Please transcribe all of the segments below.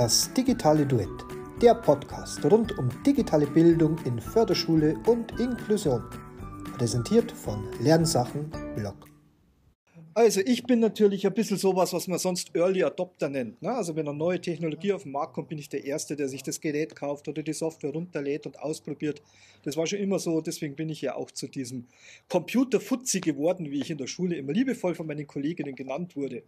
Das digitale Duett, der Podcast rund um digitale Bildung in Förderschule und Inklusion. Präsentiert von Lernsachen Blog. Also ich bin natürlich ein bisschen sowas, was man sonst Early Adopter nennt. Ne? Also wenn eine neue Technologie auf den Markt kommt, bin ich der Erste, der sich das Gerät kauft oder die Software runterlädt und ausprobiert. Das war schon immer so, deswegen bin ich ja auch zu diesem Computerfutzi geworden, wie ich in der Schule immer liebevoll von meinen Kolleginnen genannt wurde.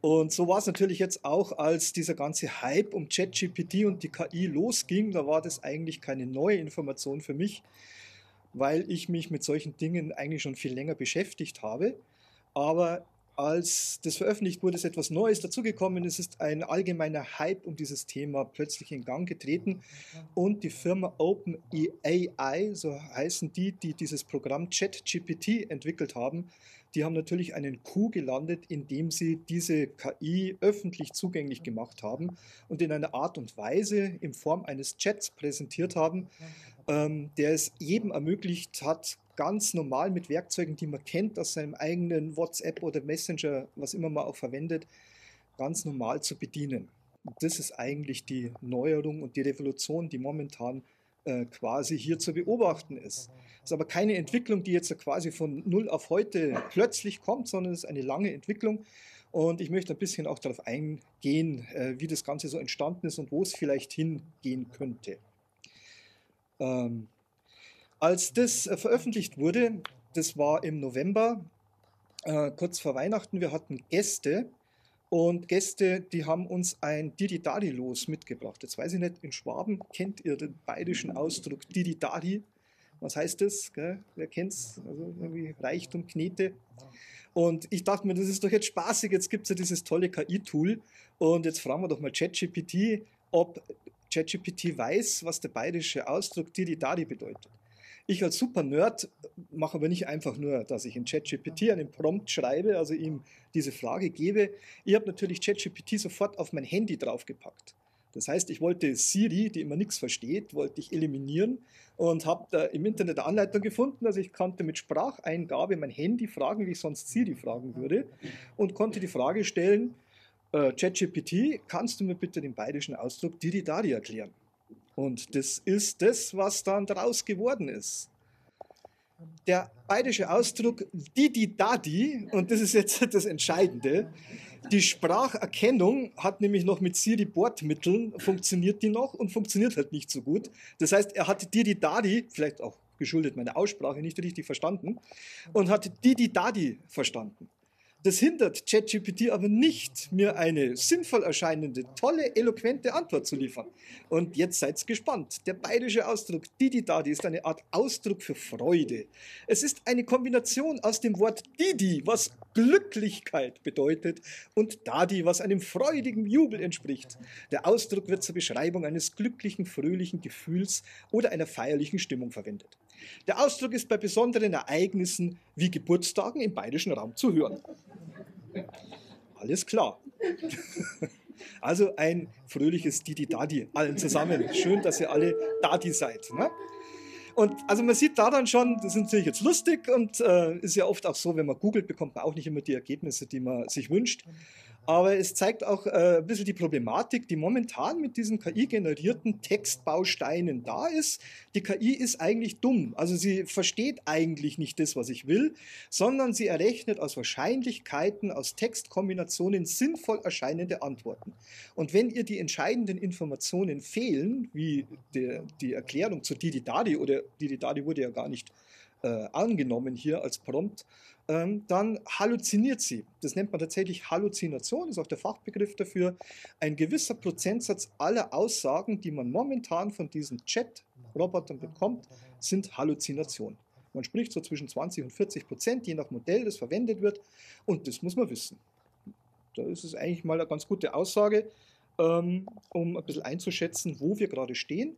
Und so war es natürlich jetzt auch, als dieser ganze Hype um ChatGPT und die KI losging. Da war das eigentlich keine neue Information für mich, weil ich mich mit solchen Dingen eigentlich schon viel länger beschäftigt habe. Aber als das veröffentlicht wurde, ist etwas Neues dazugekommen. Es ist ein allgemeiner Hype um dieses Thema plötzlich in Gang getreten. Und die Firma OpenAI, so heißen die, die dieses Programm ChatGPT entwickelt haben, die haben natürlich einen Coup gelandet, indem sie diese KI öffentlich zugänglich gemacht haben und in einer Art und Weise in Form eines Chats präsentiert haben, ähm, der es jedem ermöglicht hat, ganz normal mit Werkzeugen, die man kennt aus seinem eigenen WhatsApp oder Messenger, was immer man auch verwendet, ganz normal zu bedienen. Und das ist eigentlich die Neuerung und die Revolution, die momentan äh, quasi hier zu beobachten ist. Es ist aber keine Entwicklung, die jetzt quasi von null auf heute plötzlich kommt, sondern es ist eine lange Entwicklung. Und ich möchte ein bisschen auch darauf eingehen, äh, wie das Ganze so entstanden ist und wo es vielleicht hingehen könnte. Ähm, als das äh, veröffentlicht wurde, das war im November, äh, kurz vor Weihnachten, wir hatten Gäste und Gäste, die haben uns ein Dididadi-Los mitgebracht. Jetzt weiß ich nicht, in Schwaben kennt ihr den bayerischen Ausdruck Dididadi? Was heißt das? Gell? Wer es? Also irgendwie Reichtum, Knete. Und ich dachte mir, das ist doch jetzt spaßig, jetzt gibt es ja dieses tolle KI-Tool. Und jetzt fragen wir doch mal ChatGPT, ob ChatGPT weiß, was der bayerische Ausdruck Dididadi bedeutet. Ich als Super-Nerd mache aber nicht einfach nur, dass ich in ChatGPT einen Prompt schreibe, also ihm diese Frage gebe. Ich habe natürlich ChatGPT sofort auf mein Handy draufgepackt. Das heißt, ich wollte Siri, die immer nichts versteht, wollte ich eliminieren und habe da im Internet eine Anleitung gefunden. Also ich konnte mit Spracheingabe mein Handy fragen, wie ich sonst Siri fragen würde und konnte die Frage stellen, äh, ChatGPT, kannst du mir bitte den bayerischen Ausdruck Didi Dari erklären? Und das ist das, was dann daraus geworden ist. Der bayerische Ausdruck Didi Dadi, und das ist jetzt das Entscheidende, die Spracherkennung hat nämlich noch mit Siri Bordmitteln, funktioniert die noch und funktioniert halt nicht so gut. Das heißt, er hat Didi Dadi, vielleicht auch geschuldet meiner Aussprache, nicht richtig verstanden, und hat Didi Dadi verstanden. Das hindert ChatGPT aber nicht, mir eine sinnvoll erscheinende, tolle, eloquente Antwort zu liefern. Und jetzt seid gespannt. Der bayerische Ausdruck Didi-Dadi ist eine Art Ausdruck für Freude. Es ist eine Kombination aus dem Wort Didi, was Glücklichkeit bedeutet, und Dadi, was einem freudigen Jubel entspricht. Der Ausdruck wird zur Beschreibung eines glücklichen, fröhlichen Gefühls oder einer feierlichen Stimmung verwendet. Der Ausdruck ist bei besonderen Ereignissen wie Geburtstagen im bayerischen Raum zu hören. Alles klar. Also ein fröhliches Didi-Dadi allen zusammen. Schön, dass ihr alle Dadi seid. Ne? Und also man sieht da dann schon, das ist natürlich jetzt lustig und äh, ist ja oft auch so, wenn man googelt, bekommt man auch nicht immer die Ergebnisse, die man sich wünscht. Aber es zeigt auch äh, ein bisschen die Problematik, die momentan mit diesen KI-generierten Textbausteinen da ist. Die KI ist eigentlich dumm. Also sie versteht eigentlich nicht das, was ich will, sondern sie errechnet aus Wahrscheinlichkeiten, aus Textkombinationen sinnvoll erscheinende Antworten. Und wenn ihr die entscheidenden Informationen fehlen, wie der, die Erklärung zu Didi Dadi, oder Didi Dadi wurde ja gar nicht äh, angenommen hier als Prompt, ähm, dann halluziniert sie. Das nennt man tatsächlich Halluzination, ist auch der Fachbegriff dafür. Ein gewisser Prozentsatz aller Aussagen, die man momentan von diesen Chat-Robotern bekommt, sind Halluzinationen. Man spricht so zwischen 20 und 40 Prozent, je nach Modell, das verwendet wird. Und das muss man wissen. Da ist es eigentlich mal eine ganz gute Aussage, ähm, um ein bisschen einzuschätzen, wo wir gerade stehen.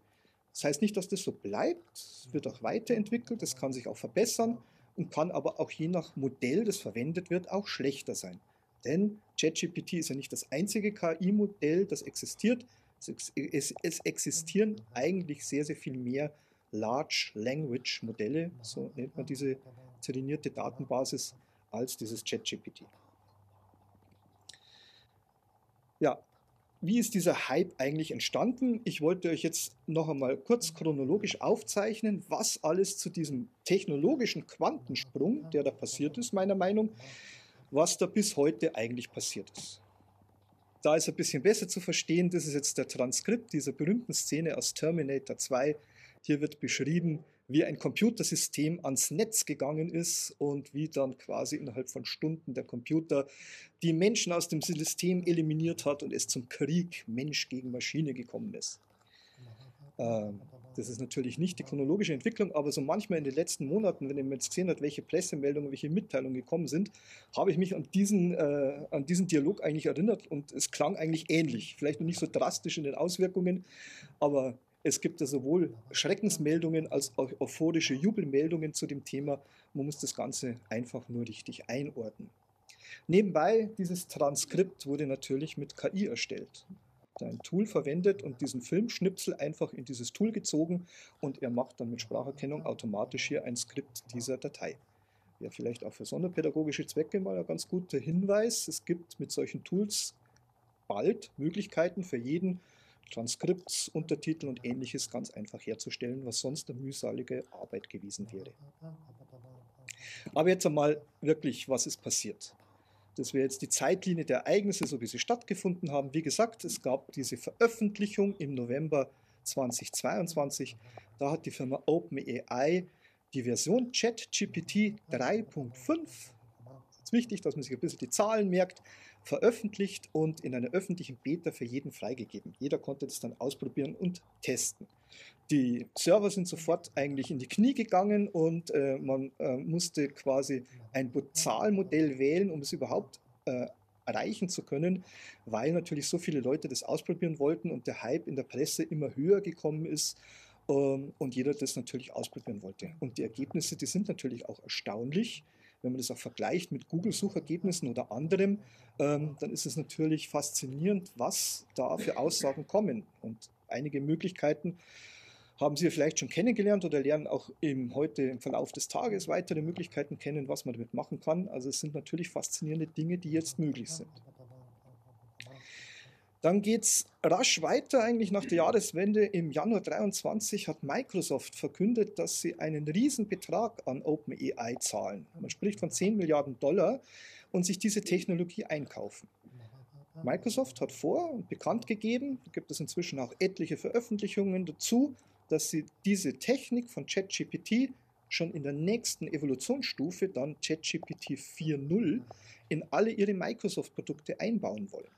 Das heißt nicht, dass das so bleibt. Es wird auch weiterentwickelt, es kann sich auch verbessern und kann aber auch je nach Modell, das verwendet wird, auch schlechter sein. Denn ChatGPT ist ja nicht das einzige KI-Modell, das existiert. Es, existieren eigentlich sehr, sehr viel mehr Large Language Modelle, so nennt man diese trainierte Datenbasis, als dieses ChatGPT. Ja, wie ist dieser Hype eigentlich entstanden? Ich wollte euch jetzt noch einmal kurz chronologisch aufzeichnen, was alles zu diesem technologischen Quantensprung, der da passiert ist, meiner Meinung, was da bis heute eigentlich passiert ist. Da ist ein bisschen besser zu verstehen, das ist jetzt der Transkript dieser berühmten Szene aus Terminator 2. Hier wird beschrieben, wie ein Computersystem ans Netz gegangen ist und wie dann quasi innerhalb von Stunden der Computer die Menschen aus dem System eliminiert hat und es zum Krieg Mensch gegen Maschine gekommen ist. Ähm, das ist natürlich nicht die chronologische Entwicklung, aber so manchmal in den letzten Monaten, wenn ihr jetzt gesehen habt, welche Pressemeldungen, welche Mitteilungen gekommen sind, habe ich mich an diesen, äh, an diesen Dialog eigentlich erinnert und es klang eigentlich ähnlich. Vielleicht noch nicht so drastisch in den Auswirkungen, aber es gibt ja sowohl Schreckensmeldungen als auch euphorische Jubelmeldungen zu dem Thema. Man muss das Ganze einfach nur richtig einordnen. Nebenbei, dieses Transkript wurde natürlich mit KI erstellt. Ein Tool verwendet und diesen Filmschnipsel einfach in dieses Tool gezogen und er macht dann mit Spracherkennung automatisch hier ein Skript dieser Datei. Ja, vielleicht auch für sonderpädagogische Zwecke mal ein ganz guter Hinweis. Es gibt mit solchen Tools bald Möglichkeiten für jeden, Transkripts, Untertitel und ähnliches ganz einfach herzustellen, was sonst eine mühsalige Arbeit gewesen wäre. Aber jetzt einmal wirklich, was ist passiert? Das wäre jetzt die Zeitlinie der Ereignisse, so wie sie stattgefunden haben. Wie gesagt, es gab diese Veröffentlichung im November 2022. Da hat die Firma OpenAI die Version ChatGPT 3.5, es ist wichtig, dass man sich ein bisschen die Zahlen merkt, veröffentlicht und in einer öffentlichen Beta für jeden freigegeben. Jeder konnte das dann ausprobieren und testen. Die Server sind sofort eigentlich in die Knie gegangen und äh, man äh, musste quasi ein Bezahlmodell wählen, um es überhaupt äh, erreichen zu können, weil natürlich so viele Leute das ausprobieren wollten und der Hype in der Presse immer höher gekommen ist ähm, und jeder das natürlich ausprobieren wollte. Und die Ergebnisse, die sind natürlich auch erstaunlich wenn man das auch vergleicht mit Google-Suchergebnissen oder anderem, ähm, dann ist es natürlich faszinierend, was da für Aussagen kommen. Und einige Möglichkeiten haben Sie vielleicht schon kennengelernt oder lernen auch im, heute im Verlauf des Tages weitere Möglichkeiten kennen, was man damit machen kann. Also es sind natürlich faszinierende Dinge, die jetzt möglich sind. Dann geht es rasch weiter, eigentlich nach der Jahreswende. Im Januar 2023 hat Microsoft verkündet, dass sie einen Riesenbetrag an OpenAI zahlen. Man spricht von 10 Milliarden Dollar und sich diese Technologie einkaufen. Microsoft hat vor und bekannt gegeben, gibt es inzwischen auch etliche Veröffentlichungen dazu, dass sie diese Technik von ChatGPT schon in der nächsten Evolutionsstufe, dann ChatGPT 4.0, in alle ihre Microsoft-Produkte einbauen wollen.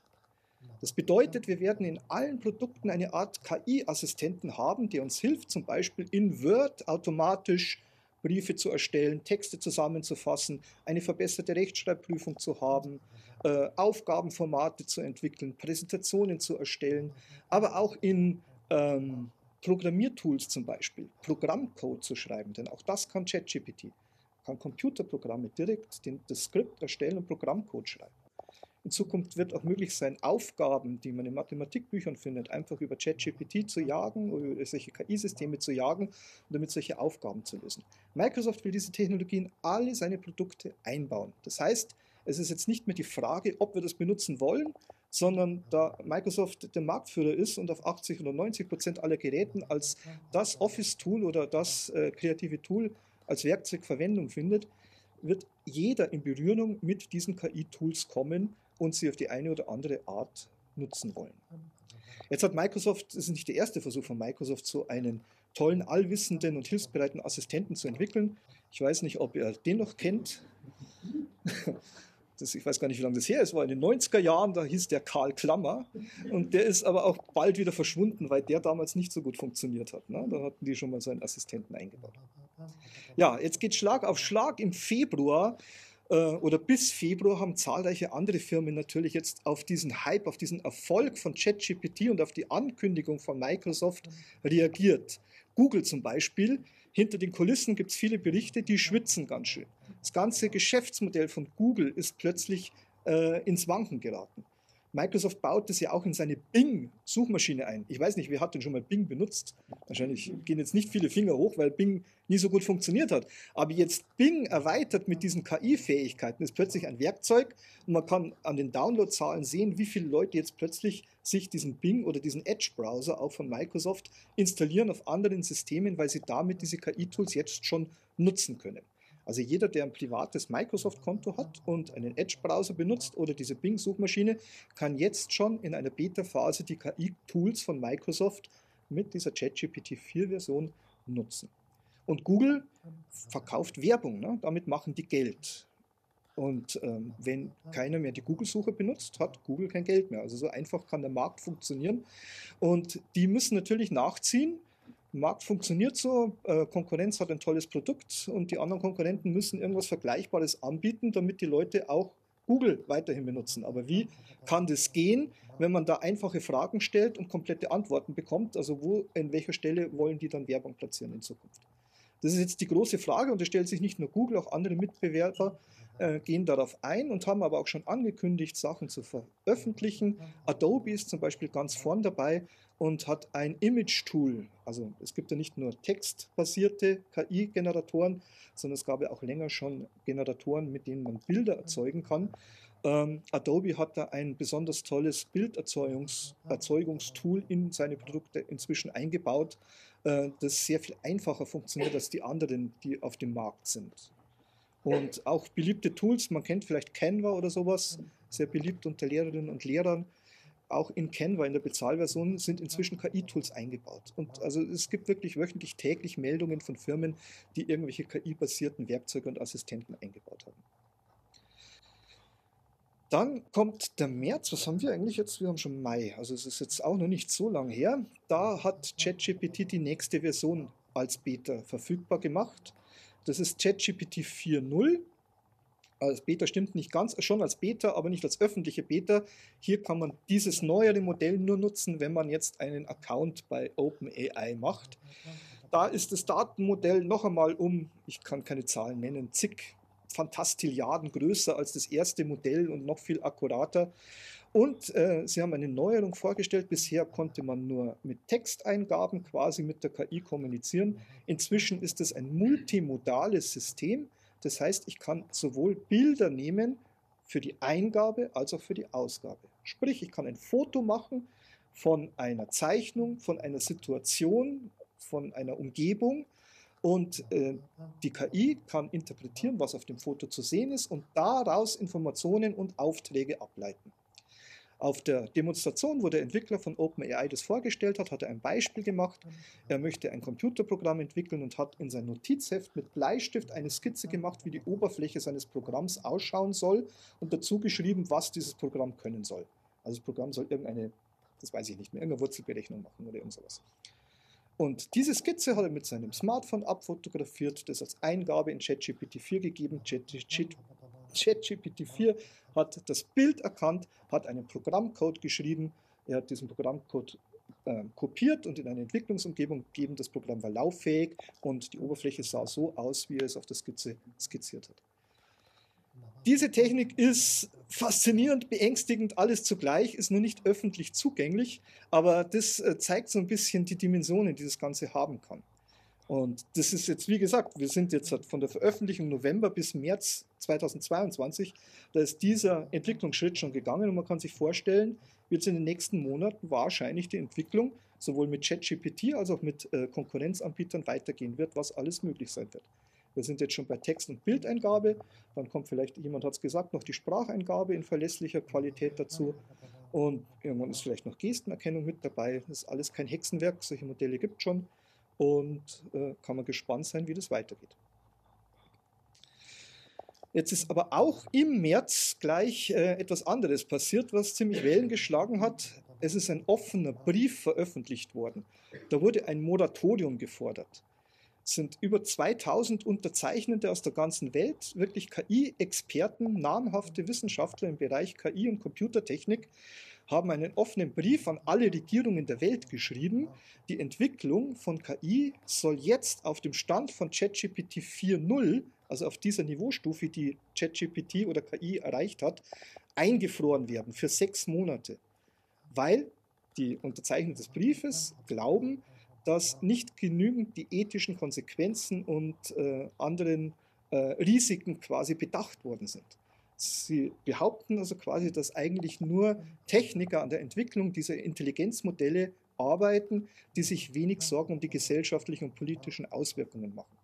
Das bedeutet, wir werden in allen Produkten eine Art KI-Assistenten haben, der uns hilft, zum Beispiel in Word automatisch Briefe zu erstellen, Texte zusammenzufassen, eine verbesserte Rechtschreibprüfung zu haben, äh, Aufgabenformate zu entwickeln, Präsentationen zu erstellen, aber auch in ähm, Programmiertools zum Beispiel, Programmcode zu schreiben, denn auch das kann ChatGPT, kann Computerprogramme direkt den, das Skript erstellen und Programmcode schreiben. In Zukunft wird auch möglich sein, Aufgaben, die man in Mathematikbüchern findet, einfach über ChatGPT zu jagen oder über solche KI-Systeme zu jagen und damit solche Aufgaben zu lösen. Microsoft will diese Technologien alle seine Produkte einbauen. Das heißt, es ist jetzt nicht mehr die Frage, ob wir das benutzen wollen, sondern da Microsoft der Marktführer ist und auf 80 oder 90 Prozent aller Geräten als das Office-Tool oder das äh, kreative Tool als Werkzeug Verwendung findet, wird jeder in Berührung mit diesen KI-Tools kommen und sie auf die eine oder andere Art nutzen wollen. Jetzt hat Microsoft, das ist nicht der erste Versuch von Microsoft, so einen tollen, allwissenden und hilfsbereiten Assistenten zu entwickeln. Ich weiß nicht, ob ihr den noch kennt. Das, ich weiß gar nicht, wie lange das her ist, war in den 90er Jahren, da hieß der Karl Klammer. Und der ist aber auch bald wieder verschwunden, weil der damals nicht so gut funktioniert hat. Ne? Da hatten die schon mal so einen Assistenten eingebaut. Ja, jetzt geht Schlag auf Schlag. Im Februar oder bis Februar haben zahlreiche andere Firmen natürlich jetzt auf diesen Hype, auf diesen Erfolg von ChatGPT und auf die Ankündigung von Microsoft reagiert. Google zum Beispiel, hinter den Kulissen gibt es viele Berichte, die schwitzen ganz schön. Das ganze Geschäftsmodell von Google ist plötzlich äh, ins Wanken geraten. Microsoft baut das ja auch in seine Bing-Suchmaschine ein. Ich weiß nicht, wer hat denn schon mal Bing benutzt? Wahrscheinlich gehen jetzt nicht viele Finger hoch, weil Bing nie so gut funktioniert hat. Aber jetzt Bing erweitert mit diesen KI-Fähigkeiten ist plötzlich ein Werkzeug und man kann an den Downloadzahlen sehen, wie viele Leute jetzt plötzlich sich diesen Bing oder diesen Edge-Browser auch von Microsoft installieren auf anderen Systemen, weil sie damit diese KI-Tools jetzt schon nutzen können. Also jeder, der ein privates Microsoft-Konto hat und einen Edge-Browser benutzt oder diese Bing-Suchmaschine, kann jetzt schon in einer Beta-Phase die KI-Tools von Microsoft mit dieser ChatGPT 4-Version nutzen. Und Google verkauft Werbung, ne? damit machen die Geld. Und ähm, wenn keiner mehr die Google-Suche benutzt, hat Google kein Geld mehr. Also so einfach kann der Markt funktionieren. Und die müssen natürlich nachziehen Markt funktioniert so, äh, Konkurrenz hat ein tolles Produkt und die anderen Konkurrenten müssen irgendwas Vergleichbares anbieten, damit die Leute auch Google weiterhin benutzen. Aber wie kann das gehen, wenn man da einfache Fragen stellt und komplette Antworten bekommt? Also wo, in welcher Stelle wollen die dann Werbung platzieren in Zukunft? Das ist jetzt die große Frage und es stellt sich nicht nur Google, auch andere Mitbewerber äh, gehen darauf ein und haben aber auch schon angekündigt, Sachen zu veröffentlichen. Adobe ist zum Beispiel ganz vorn dabei und hat ein Image-Tool. Also es gibt ja nicht nur textbasierte KI-Generatoren, sondern es gab ja auch länger schon Generatoren, mit denen man Bilder erzeugen kann. Ähm, Adobe hat da ein besonders tolles Bilderzeugungstool in seine Produkte inzwischen eingebaut, äh, das sehr viel einfacher funktioniert als die anderen, die auf dem Markt sind. Und auch beliebte Tools, man kennt vielleicht Canva oder sowas, sehr beliebt unter Lehrerinnen und Lehrern auch in Canva, in der Bezahlversion, sind inzwischen KI-Tools eingebaut. Und also es gibt wirklich wöchentlich täglich Meldungen von Firmen, die irgendwelche KI-basierten Werkzeuge und Assistenten eingebaut haben. Dann kommt der März, was haben wir eigentlich jetzt? Wir haben schon Mai, also es ist jetzt auch noch nicht so lange her. Da hat ChatGPT die nächste Version als Beta verfügbar gemacht. Das ist ChatGPT 4.0 als Beta stimmt nicht ganz, schon als Beta, aber nicht als öffentliche Beta. Hier kann man dieses neuere Modell nur nutzen, wenn man jetzt einen Account bei OpenAI macht. Da ist das Datenmodell noch einmal um, ich kann keine Zahlen nennen, zig Fantastilliarden größer als das erste Modell und noch viel akkurater. Und äh, sie haben eine Neuerung vorgestellt. Bisher konnte man nur mit Texteingaben quasi mit der KI kommunizieren. Inzwischen ist es ein multimodales System. Das heißt, ich kann sowohl Bilder nehmen für die Eingabe als auch für die Ausgabe. Sprich, ich kann ein Foto machen von einer Zeichnung, von einer Situation, von einer Umgebung und äh, die KI kann interpretieren, was auf dem Foto zu sehen ist und daraus Informationen und Aufträge ableiten. Auf der Demonstration, wo der Entwickler von OpenAI das vorgestellt hat, hat er ein Beispiel gemacht. Er möchte ein Computerprogramm entwickeln und hat in sein Notizheft mit Bleistift eine Skizze gemacht, wie die Oberfläche seines Programms ausschauen soll und dazu geschrieben, was dieses Programm können soll. Also das Programm soll irgendeine, das weiß ich nicht mehr, irgendeine Wurzelberechnung machen oder irgend sowas. Und diese Skizze hat er mit seinem Smartphone abfotografiert, das als Eingabe in ChatGPT 4 gegeben. ChatGPT 4 hat das Bild erkannt, hat einen Programmcode geschrieben, er hat diesen Programmcode äh, kopiert und in eine Entwicklungsumgebung gegeben. Das Programm war lauffähig und die Oberfläche sah so aus, wie er es auf der Skizze skizziert hat. Diese Technik ist faszinierend, beängstigend, alles zugleich, ist nur nicht öffentlich zugänglich, aber das äh, zeigt so ein bisschen die Dimensionen, die das Ganze haben kann. Und das ist jetzt, wie gesagt, wir sind jetzt von der Veröffentlichung November bis März 2022, da ist dieser Entwicklungsschritt schon gegangen und man kann sich vorstellen, wird es in den nächsten Monaten wahrscheinlich die Entwicklung sowohl mit ChatGPT als auch mit äh, Konkurrenzanbietern weitergehen wird, was alles möglich sein wird. Wir sind jetzt schon bei Text- und Bildeingabe, dann kommt vielleicht, jemand hat es gesagt, noch die Spracheingabe in verlässlicher Qualität dazu. Und irgendwann ist vielleicht noch Gestenerkennung mit dabei. Das ist alles kein Hexenwerk, solche Modelle gibt es schon und äh, kann man gespannt sein, wie das weitergeht. Jetzt ist aber auch im März gleich äh, etwas anderes passiert, was ziemlich Wellen geschlagen hat. Es ist ein offener Brief veröffentlicht worden. Da wurde ein Moratorium gefordert. Es sind über 2000 Unterzeichnende aus der ganzen Welt, wirklich KI-Experten, namhafte Wissenschaftler im Bereich KI und Computertechnik, haben einen offenen Brief an alle Regierungen der Welt geschrieben. Die Entwicklung von KI soll jetzt auf dem Stand von ChatGPT 4.0, also auf dieser Niveaustufe, die ChatGPT oder KI erreicht hat, eingefroren werden für sechs Monate, weil die Unterzeichner des Briefes glauben, dass nicht genügend die ethischen Konsequenzen und äh, anderen äh, Risiken quasi bedacht worden sind. Sie behaupten also quasi, dass eigentlich nur Techniker an der Entwicklung dieser Intelligenzmodelle arbeiten, die sich wenig Sorgen um die gesellschaftlichen und politischen Auswirkungen machen.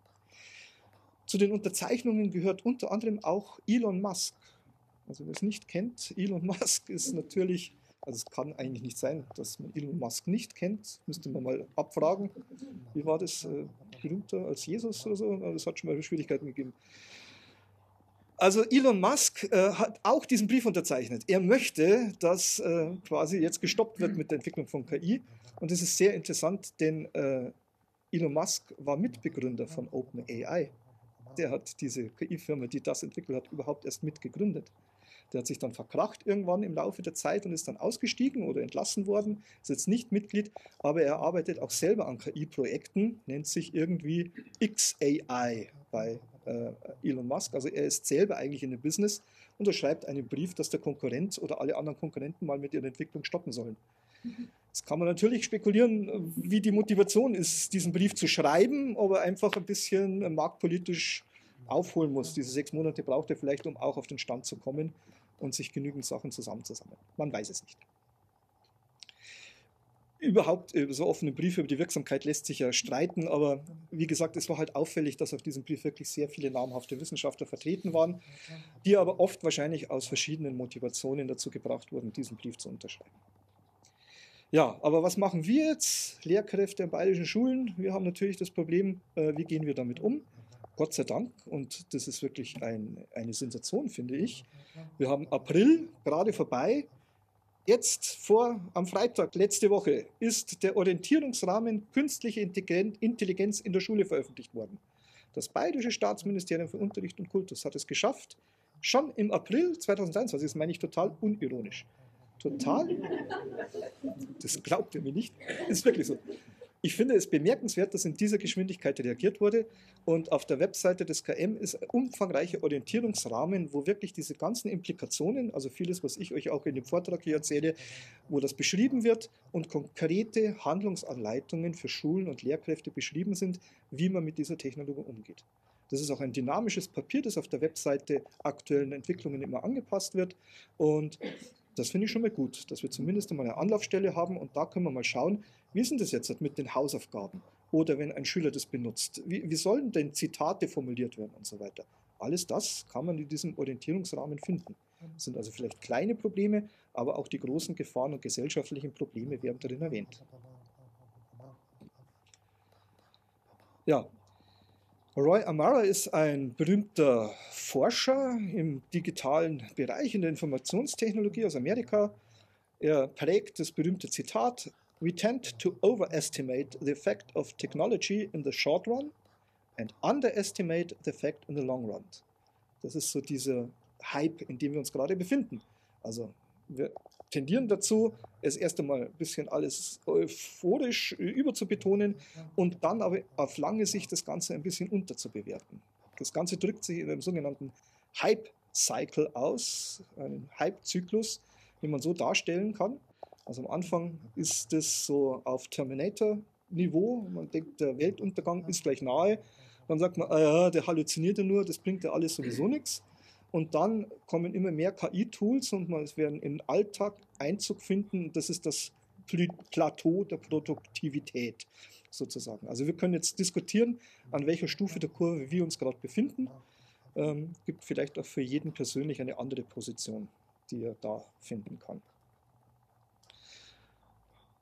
Zu den Unterzeichnungen gehört unter anderem auch Elon Musk. Also wer es nicht kennt, Elon Musk ist natürlich, also es kann eigentlich nicht sein, dass man Elon Musk nicht kennt, müsste man mal abfragen. Wie war das, äh, berühmter als Jesus oder so? Das hat schon mal Schwierigkeiten gegeben. Also Elon Musk äh, hat auch diesen Brief unterzeichnet. Er möchte, dass äh, quasi jetzt gestoppt wird mit der Entwicklung von KI. Und das ist sehr interessant, denn äh, Elon Musk war Mitbegründer von OpenAI. Der hat diese KI-Firma, die das entwickelt hat, überhaupt erst mitgegründet. Der hat sich dann verkracht irgendwann im Laufe der Zeit und ist dann ausgestiegen oder entlassen worden, ist jetzt nicht Mitglied, aber er arbeitet auch selber an KI-Projekten, nennt sich irgendwie XAI bei äh, Elon Musk. Also er ist selber eigentlich in dem Business und er schreibt einen Brief, dass der Konkurrent oder alle anderen Konkurrenten mal mit ihrer Entwicklung stoppen sollen. Jetzt kann man natürlich spekulieren, wie die Motivation ist, diesen Brief zu schreiben, ob er einfach ein bisschen marktpolitisch aufholen muss. Diese sechs Monate braucht er vielleicht, um auch auf den Stand zu kommen und sich genügend Sachen zusammenzusammeln. Man weiß es nicht überhaupt über so offene Briefe über die Wirksamkeit lässt sich ja streiten, aber wie gesagt, es war halt auffällig, dass auf diesem Brief wirklich sehr viele namhafte Wissenschaftler vertreten waren, die aber oft wahrscheinlich aus verschiedenen Motivationen dazu gebracht wurden, diesen Brief zu unterschreiben. Ja, aber was machen wir jetzt, Lehrkräfte in bayerischen Schulen? Wir haben natürlich das Problem, äh, wie gehen wir damit um? Gott sei Dank, und das ist wirklich ein, eine Sensation, finde ich. Wir haben April gerade vorbei Jetzt vor, am Freitag, letzte Woche, ist der Orientierungsrahmen Künstliche Intelligenz in der Schule veröffentlicht worden. Das Bayerische Staatsministerium für Unterricht und Kultus hat es geschafft, schon im April 2023, das meine ich total unironisch. Total? Das glaubt ihr mir nicht. Ist wirklich so. Ich finde es bemerkenswert, dass in dieser Geschwindigkeit reagiert wurde. Und auf der Webseite des KM ist ein umfangreicher Orientierungsrahmen, wo wirklich diese ganzen Implikationen, also vieles, was ich euch auch in dem Vortrag hier erzähle, wo das beschrieben wird und konkrete Handlungsanleitungen für Schulen und Lehrkräfte beschrieben sind, wie man mit dieser Technologie umgeht. Das ist auch ein dynamisches Papier, das auf der Webseite aktuellen Entwicklungen immer angepasst wird. Und das finde ich schon mal gut, dass wir zumindest einmal eine Anlaufstelle haben und da können wir mal schauen, wie ist denn das jetzt mit den Hausaufgaben? Oder wenn ein Schüler das benutzt, wie, wie sollen denn Zitate formuliert werden und so weiter? Alles das kann man in diesem Orientierungsrahmen finden. Das sind also vielleicht kleine Probleme, aber auch die großen Gefahren und gesellschaftlichen Probleme werden darin erwähnt. Ja, Roy Amara ist ein berühmter Forscher im digitalen Bereich in der Informationstechnologie aus Amerika. Er prägt das berühmte Zitat, We tend to overestimate the effect of technology in the short run and underestimate the effect in the long run. Das ist so dieser Hype, in dem wir uns gerade befinden. Also wir tendieren dazu, es erst einmal ein bisschen alles euphorisch überzubetonen und dann aber auf lange Sicht das Ganze ein bisschen unterzubewerten. Das Ganze drückt sich in einem sogenannten Hype-Cycle aus, einen Hype-Zyklus, den man so darstellen kann. Also am Anfang ist das so auf Terminator-Niveau, man denkt, der Weltuntergang ist gleich nahe. Dann sagt man, ah ja, der halluziniert ja nur, das bringt ja alles sowieso nichts. Und dann kommen immer mehr KI-Tools und es werden im Alltag Einzug finden. Das ist das Plateau der Produktivität sozusagen. Also wir können jetzt diskutieren, an welcher Stufe der Kurve wir uns gerade befinden. Ähm, gibt vielleicht auch für jeden persönlich eine andere Position, die er da finden kann.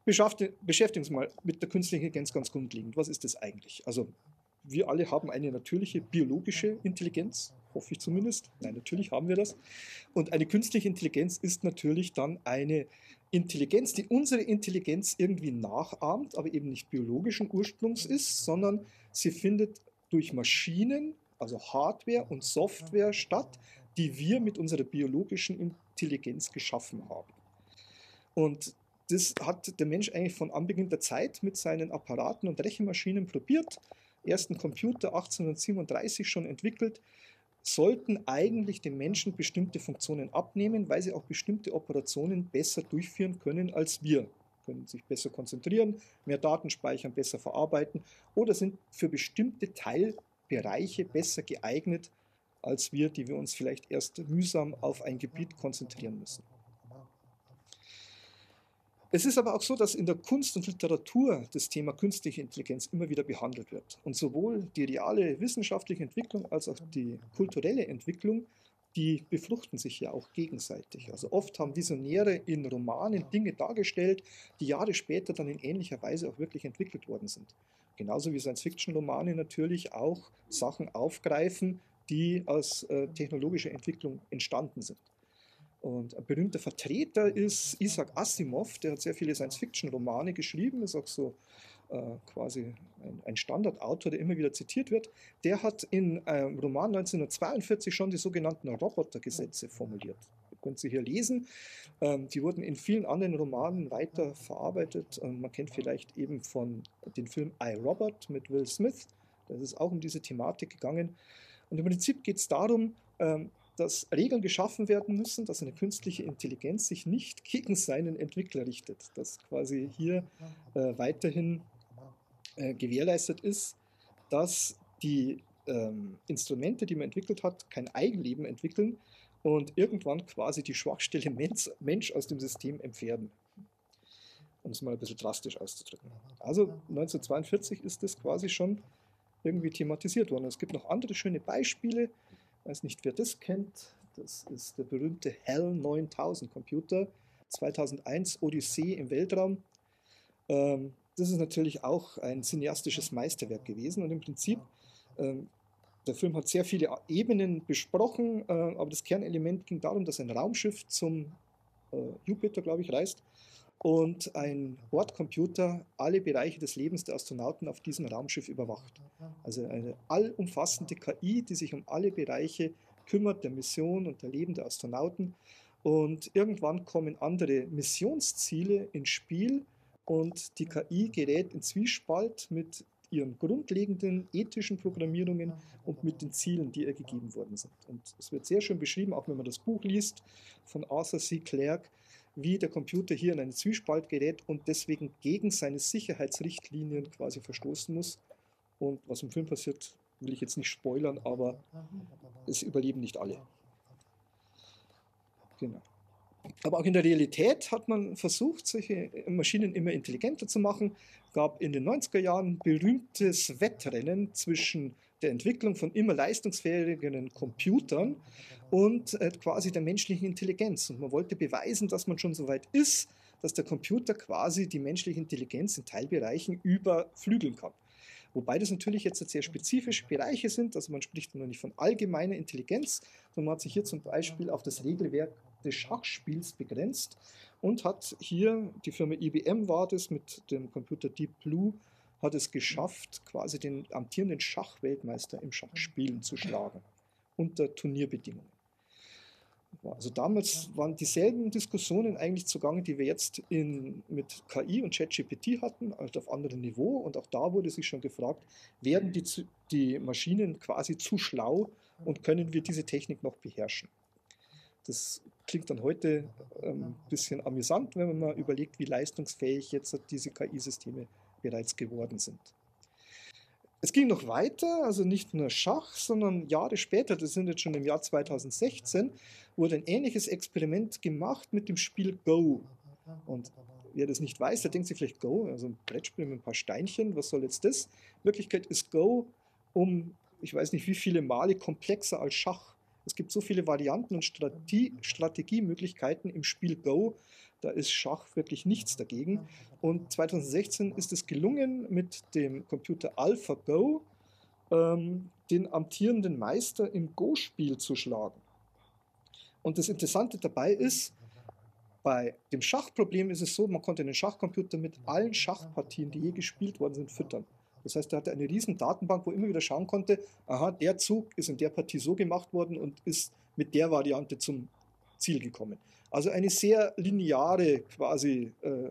Beschäftigen uns mal mit der künstlichen Intelligenz ganz grundlegend. Was ist das eigentlich? Also wir alle haben eine natürliche biologische Intelligenz, hoffe ich zumindest. Nein, natürlich haben wir das. Und eine künstliche Intelligenz ist natürlich dann eine Intelligenz, die unsere Intelligenz irgendwie nachahmt, aber eben nicht biologischen Ursprungs ist, sondern sie findet durch Maschinen, also Hardware und Software statt, die wir mit unserer biologischen Intelligenz geschaffen haben. Und das hat der Mensch eigentlich von Anbeginn der Zeit mit seinen Apparaten und Rechenmaschinen probiert. Ersten Computer 1837 schon entwickelt. sollten eigentlich den Menschen bestimmte Funktionen abnehmen, weil sie auch bestimmte Operationen besser durchführen können als wir. Können sich besser konzentrieren, mehr Daten speichern, besser verarbeiten oder sind für bestimmte Teilbereiche besser geeignet als wir, die wir uns vielleicht erst mühsam auf ein Gebiet konzentrieren müssen. Es ist aber auch so, dass in der Kunst und Literatur das Thema künstliche Intelligenz immer wieder behandelt wird. Und sowohl die reale wissenschaftliche Entwicklung als auch die kulturelle Entwicklung, die befruchten sich ja auch gegenseitig. Also oft haben Visionäre in Romanen Dinge dargestellt, die Jahre später dann in ähnlicher Weise auch wirklich entwickelt worden sind. Genauso wie Science-Fiction-Romane natürlich auch Sachen aufgreifen, die aus äh, technologischer Entwicklung entstanden sind. Und ein berühmter Vertreter ist Isaac Asimov, der hat sehr viele Science-Fiction-Romane geschrieben, ist auch so äh, quasi ein, ein, Standardautor, der immer wieder zitiert wird. Der hat in einem Roman 1942 schon die sogenannten Robotergesetze formuliert. Ihr könnt sie hier lesen. Ähm, die wurden in vielen anderen Romanen weiter verarbeitet. Und man kennt vielleicht eben von dem Film I, Robot mit Will Smith. Da ist es auch um diese Thematik gegangen. Und im Prinzip geht es darum, ähm, dass Regeln geschaffen werden müssen, dass eine künstliche Intelligenz sich nicht gegen seinen Entwickler richtet, dass quasi hier äh, weiterhin äh, gewährleistet ist, dass die ähm, Instrumente, die man entwickelt hat, kein Eigenleben entwickeln und irgendwann quasi die Schwachstelle Mensch, Mensch aus dem System entfernen. Um es mal ein bisschen drastisch auszudrücken. Also 1942 ist das quasi schon irgendwie thematisiert worden. Es gibt noch andere schöne Beispiele weiß nicht, wer das kennt. Das ist der berühmte HAL 9000 Computer, 2001 Odyssee im Weltraum. Ähm, das ist natürlich auch ein cineastisches Meisterwerk gewesen und im Prinzip, ähm, der Film hat sehr viele Ebenen besprochen, äh, aber das Kernelement ging darum, dass ein Raumschiff zum äh, Jupiter, glaube ich, reist und ein Bordcomputer alle Bereiche des Lebens der Astronauten auf diesem Raumschiff überwacht. Also eine allumfassende KI, die sich um alle Bereiche kümmert, der Mission und der Leben der Astronauten. Und irgendwann kommen andere Missionsziele ins Spiel und die KI gerät in Zwiespalt mit ihren grundlegenden ethischen Programmierungen und mit den Zielen, die ihr gegeben worden sind. Und es wird sehr schön beschrieben, auch wenn man das Buch liest von Arthur C. Clarke, wie der Computer hier in einen Zwiespalt gerät und deswegen gegen seine Sicherheitsrichtlinien quasi verstoßen muss. Und was im Film passiert, will ich jetzt nicht spoilern, aber es überleben nicht alle. Genau. Aber auch in der Realität hat man versucht, solche Maschinen immer intelligenter zu machen. Gab in den 90er Jahren berühmtes Wettrennen zwischen der Entwicklung von immer leistungsfähigeren Computern und äh, quasi der menschlichen Intelligenz. Und man wollte beweisen, dass man schon so weit ist, dass der Computer quasi die menschliche Intelligenz in Teilbereichen überflügeln kann. Wobei das natürlich jetzt sehr spezifische Bereiche sind, also man spricht noch nicht von allgemeiner Intelligenz, sondern man hat sich hier zum Beispiel auf das Regelwerk des Schachspiels begrenzt und hat hier, die Firma IBM war das mit dem Computer Deep Blue, hat es geschafft, quasi den amtierenden Schachweltmeister im Schachspielen zu schlagen, unter Turnierbedingungen. Also damals waren dieselben Diskussionen eigentlich zugange, die wir jetzt in, mit KI und ChatGPT hatten, also auf anderem Niveau. Und auch da wurde sich schon gefragt, werden die, die Maschinen quasi zu schlau und können wir diese Technik noch beherrschen? Das klingt dann heute ein ähm, bisschen amüsant, wenn man mal überlegt, wie leistungsfähig jetzt diese KI-Systeme bereits geworden sind. Es ging noch weiter, also nicht nur Schach, sondern Jahre später, das sind jetzt schon im Jahr 2016, wurde ein ähnliches Experiment gemacht mit dem Spiel Go. Und wer das nicht weiß, der denkt sich vielleicht Go, also ein Brettspiel mit ein paar Steinchen, was soll jetzt das? In Wirklichkeit ist Go um, ich weiß nicht wie viele Male komplexer als Schach. Es gibt so viele Varianten und Strategie, Strategiemöglichkeiten im Spiel Go, da ist Schach wirklich nichts dagegen. Und 2016 ist es gelungen, mit dem Computer AlphaGo ähm, den amtierenden Meister im Go-Spiel zu schlagen. Und das Interessante dabei ist, bei dem Schachproblem ist es so, man konnte den Schachcomputer mit allen Schachpartien, die je gespielt worden sind, füttern. Das heißt, er hatte eine riesen Datenbank, wo er immer wieder schauen konnte, aha, der Zug ist in der Partie so gemacht worden und ist mit der Variante zum Ziel gekommen. Also eine sehr lineare quasi äh,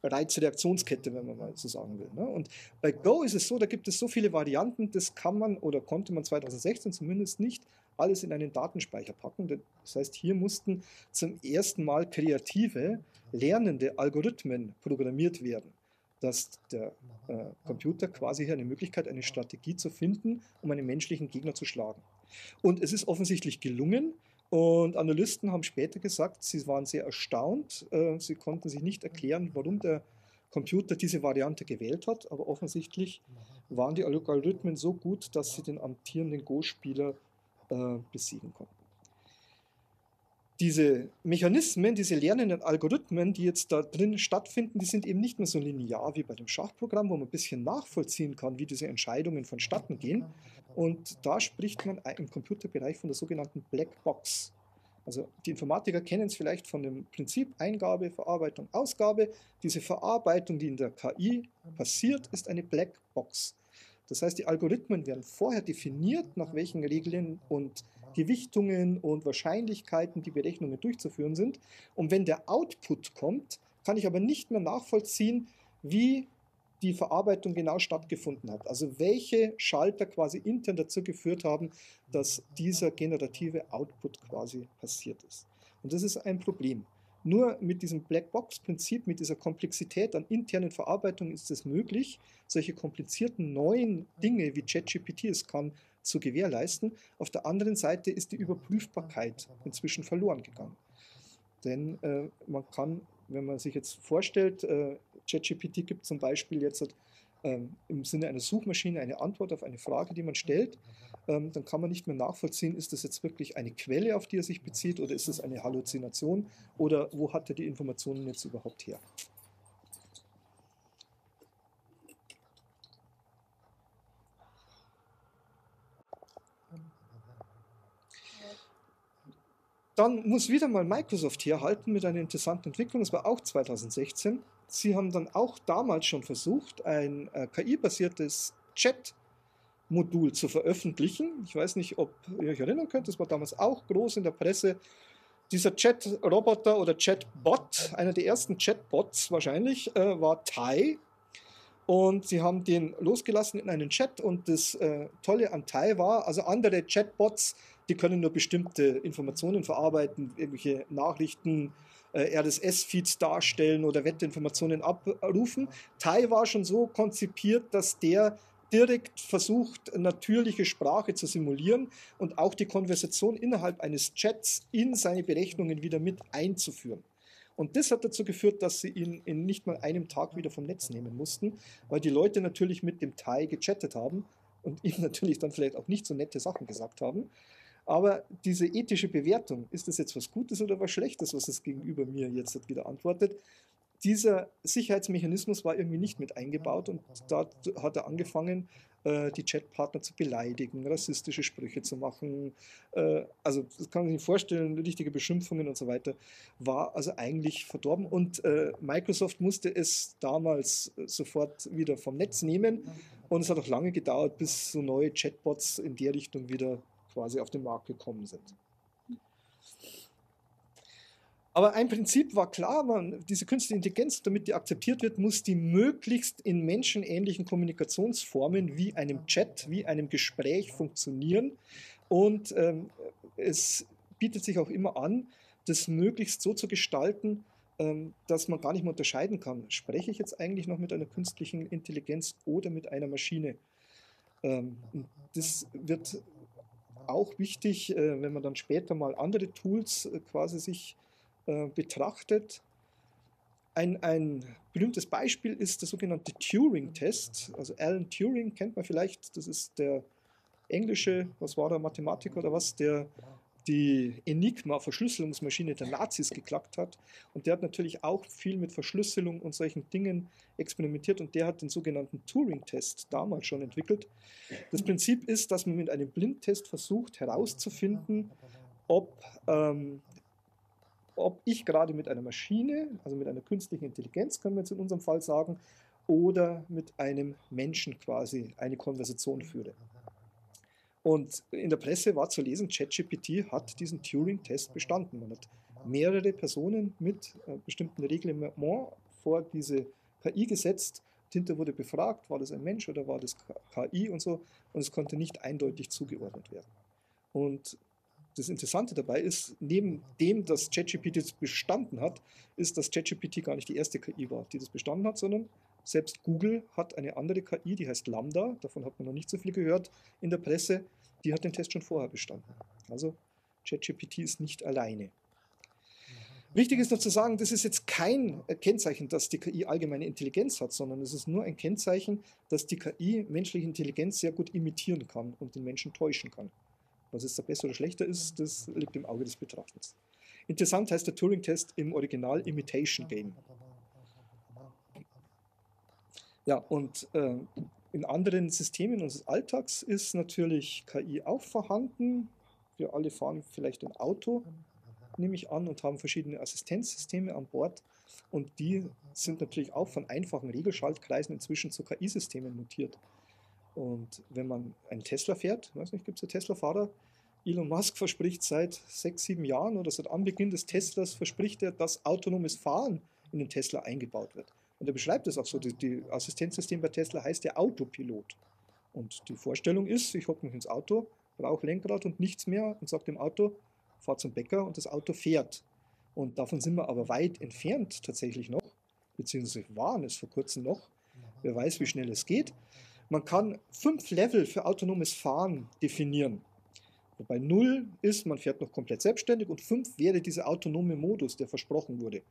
Reizreaktionskette, wenn man mal so sagen will. Ne? Und bei Go ist es so, da gibt es so viele Varianten, das kann man oder konnte man 2016 zumindest nicht alles in einen Datenspeicher packen. Das heißt, hier mussten zum ersten Mal kreative, lernende Algorithmen programmiert werden, dass der äh, Computer quasi hier eine Möglichkeit, eine Strategie zu finden, um einen menschlichen Gegner zu schlagen. Und es ist offensichtlich gelungen. Und Analysten haben später gesagt, sie waren sehr erstaunt. Äh, sie konnten sich nicht erklären, warum der Computer diese Variante gewählt hat, aber offensichtlich waren die Algorithmen so gut, dass sie den amtierenden Go-Spieler äh, besiegen konnten. Diese Mechanismen, diese lernenden Algorithmen, die jetzt da drin stattfinden, die sind eben nicht mehr so linear wie bei dem Schachprogramm, wo man ein bisschen nachvollziehen kann, wie diese Entscheidungen vonstatten gehen. Und da spricht man im Computerbereich von der sogenannten Black Box. Also die Informatiker kennen es vielleicht von dem Prinzip Eingabe, Verarbeitung, Ausgabe. Diese Verarbeitung, die in der KI passiert, ist eine Black Box. Das heißt, die Algorithmen werden vorher definiert, nach welchen Regeln und Gewichtungen und Wahrscheinlichkeiten die Berechnungen durchzuführen sind. Und wenn der Output kommt, kann ich aber nicht mehr nachvollziehen, wie die Verarbeitung genau stattgefunden hat. Also welche Schalter quasi intern dazu geführt haben, dass dieser generative Output quasi passiert ist. Und das ist ein Problem. Nur mit diesem Blackbox-Prinzip, mit dieser Komplexität an internen Verarbeitungen ist es möglich, solche komplizierten neuen Dinge wie ChatGPT es kann, zu gewährleisten. Auf der anderen Seite ist die Überprüfbarkeit inzwischen verloren gegangen. Denn äh, man kann, wenn man sich jetzt vorstellt, äh, ChatGPT gibt zum Beispiel jetzt ähm, im Sinne einer Suchmaschine eine Antwort auf eine Frage, die man stellt, ähm, dann kann man nicht mehr nachvollziehen, ist das jetzt wirklich eine Quelle, auf die er sich bezieht, oder ist es eine Halluzination, oder wo hat er die Informationen jetzt überhaupt her. Dann muss wieder mal Microsoft herhalten mit einer interessanten Entwicklung. Das war auch 2016. Sie haben dann auch damals schon versucht, ein äh, KI-basiertes Chat-Modul zu veröffentlichen. Ich weiß nicht, ob ihr euch erinnern könnt, das war damals auch groß in der Presse. Dieser Chat-Roboter oder Chat-Bot, einer der ersten Chat-Bots wahrscheinlich, äh, war Tai. Und sie haben den losgelassen in einen Chat. Und das äh, Tolle an Tai war, also andere Chatbots, die können nur bestimmte Informationen verarbeiten, irgendwelche Nachrichten, äh, RSS-Feeds darstellen oder Wetteinformationen abrufen. Tai war schon so konzipiert, dass der direkt versucht, natürliche Sprache zu simulieren und auch die Konversation innerhalb eines Chats in seine Berechnungen wieder mit einzuführen. Und das hat dazu geführt, dass sie ihn in nicht mal einem Tag wieder vom Netz nehmen mussten, weil die Leute natürlich mit dem Tai gechattet haben und ihm natürlich dann vielleicht auch nicht so nette Sachen gesagt haben. Aber diese ethische Bewertung, ist das jetzt was Gutes oder was Schlechtes, was das Gegenüber mir jetzt wieder antwortet, dieser Sicherheitsmechanismus war irgendwie nicht mit eingebaut und da hat er angefangen, äh, die Chatpartner zu beleidigen, rassistische Sprüche zu machen. Äh, also das kann man sich vorstellen, richtige Beschimpfungen und so weiter, war also eigentlich verdorben. Und äh, Microsoft musste es damals sofort wieder vom Netz nehmen. Und es hat auch lange gedauert, bis so neue Chatbots in der Richtung wieder quasi auf den Markt gekommen sind. Aber ein Prinzip war klar, man, diese künstliche Intelligenz, damit die akzeptiert wird, muss die möglichst in menschenähnlichen Kommunikationsformen wie einem Chat, wie einem Gespräch funktionieren. Und ähm, es bietet sich auch immer an, das möglichst so zu gestalten, ähm, dass man gar nicht mehr unterscheiden kann, spreche ich jetzt eigentlich noch mit einer künstlichen Intelligenz oder mit einer Maschine. Ähm, das wird auch wichtig, äh, wenn man dann später mal andere Tools äh, quasi sich äh, betrachtet. Ein, ein berühmtes Beispiel ist der sogenannte Turing-Test. Also Alan Turing kennt man vielleicht, das ist der englische, was war der, Mathematiker oder was, der die Enigma-Verschlüsselungsmaschine der Nazis geklackt hat. Und der hat natürlich auch viel mit Verschlüsselung und solchen Dingen experimentiert und der hat den sogenannten Turing-Test damals schon entwickelt. Das Prinzip ist, dass man mit einem Blindtest versucht herauszufinden, ob, ähm, ob ich gerade mit einer Maschine, also mit einer künstlichen Intelligenz, können wir jetzt in unserem Fall sagen, oder mit einem Menschen quasi eine Konversation führe. Und in der Presse war zu lesen, ChatGPT hat diesen Turing-Test bestanden. Man hat mehrere Personen mit äh, bestimmten Reglements vor diese KI gesetzt. Hinter wurde befragt, war das ein Mensch oder war das KI und so. Und es konnte nicht eindeutig zugeordnet werden. Und das Interessante dabei ist, neben dem, dass ChatGPT das bestanden hat, ist, dass ChatGPT gar nicht die erste KI war, die das bestanden hat, sondern selbst Google hat eine andere KI, die heißt Lambda, davon hat man noch nicht so viel gehört in der Presse, die hat den Test schon vorher bestanden. Also ChatGPT ist nicht alleine. Wichtig ist noch zu sagen, das ist jetzt kein Kennzeichen, dass die KI allgemeine Intelligenz hat, sondern es ist nur ein Kennzeichen, dass die KI menschliche Intelligenz sehr gut imitieren kann und den Menschen täuschen kann. Was jetzt da besser oder schlechter ist, das liegt im Auge des Betrachters. Interessant heißt der Turing-Test im Original Imitation Game. Ja, und äh, in anderen Systemen unseres Alltags ist natürlich KI auch vorhanden. Wir alle fahren vielleicht ein Auto, nehme ich an, und haben verschiedene Assistenzsysteme an Bord. Und die sind natürlich auch von einfachen Regelschaltkreisen inzwischen zu KI-Systemen mutiert. Und wenn man einen Tesla fährt, weiß nicht, gibt es ja Tesla-Fahrer? Elon Musk verspricht seit sechs, sieben Jahren oder seit Anbeginn des Teslas verspricht er, dass autonomes Fahren in den Tesla eingebaut wird. Und er beschreibt es auch so, das Assistenzsystem bei Tesla heißt der Autopilot. Und die Vorstellung ist, ich hocke mich ins Auto, brauche Lenkrad und nichts mehr und sage dem Auto, fahr zum Bäcker und das Auto fährt. Und davon sind wir aber weit entfernt tatsächlich noch, beziehungsweise waren es vor kurzem noch. Wer weiß, wie schnell es geht. Man kann fünf Level für autonomes Fahren definieren. Wobei 0 ist, man fährt noch komplett selbstständig und 5 wäre dieser autonome Modus, der versprochen wurde.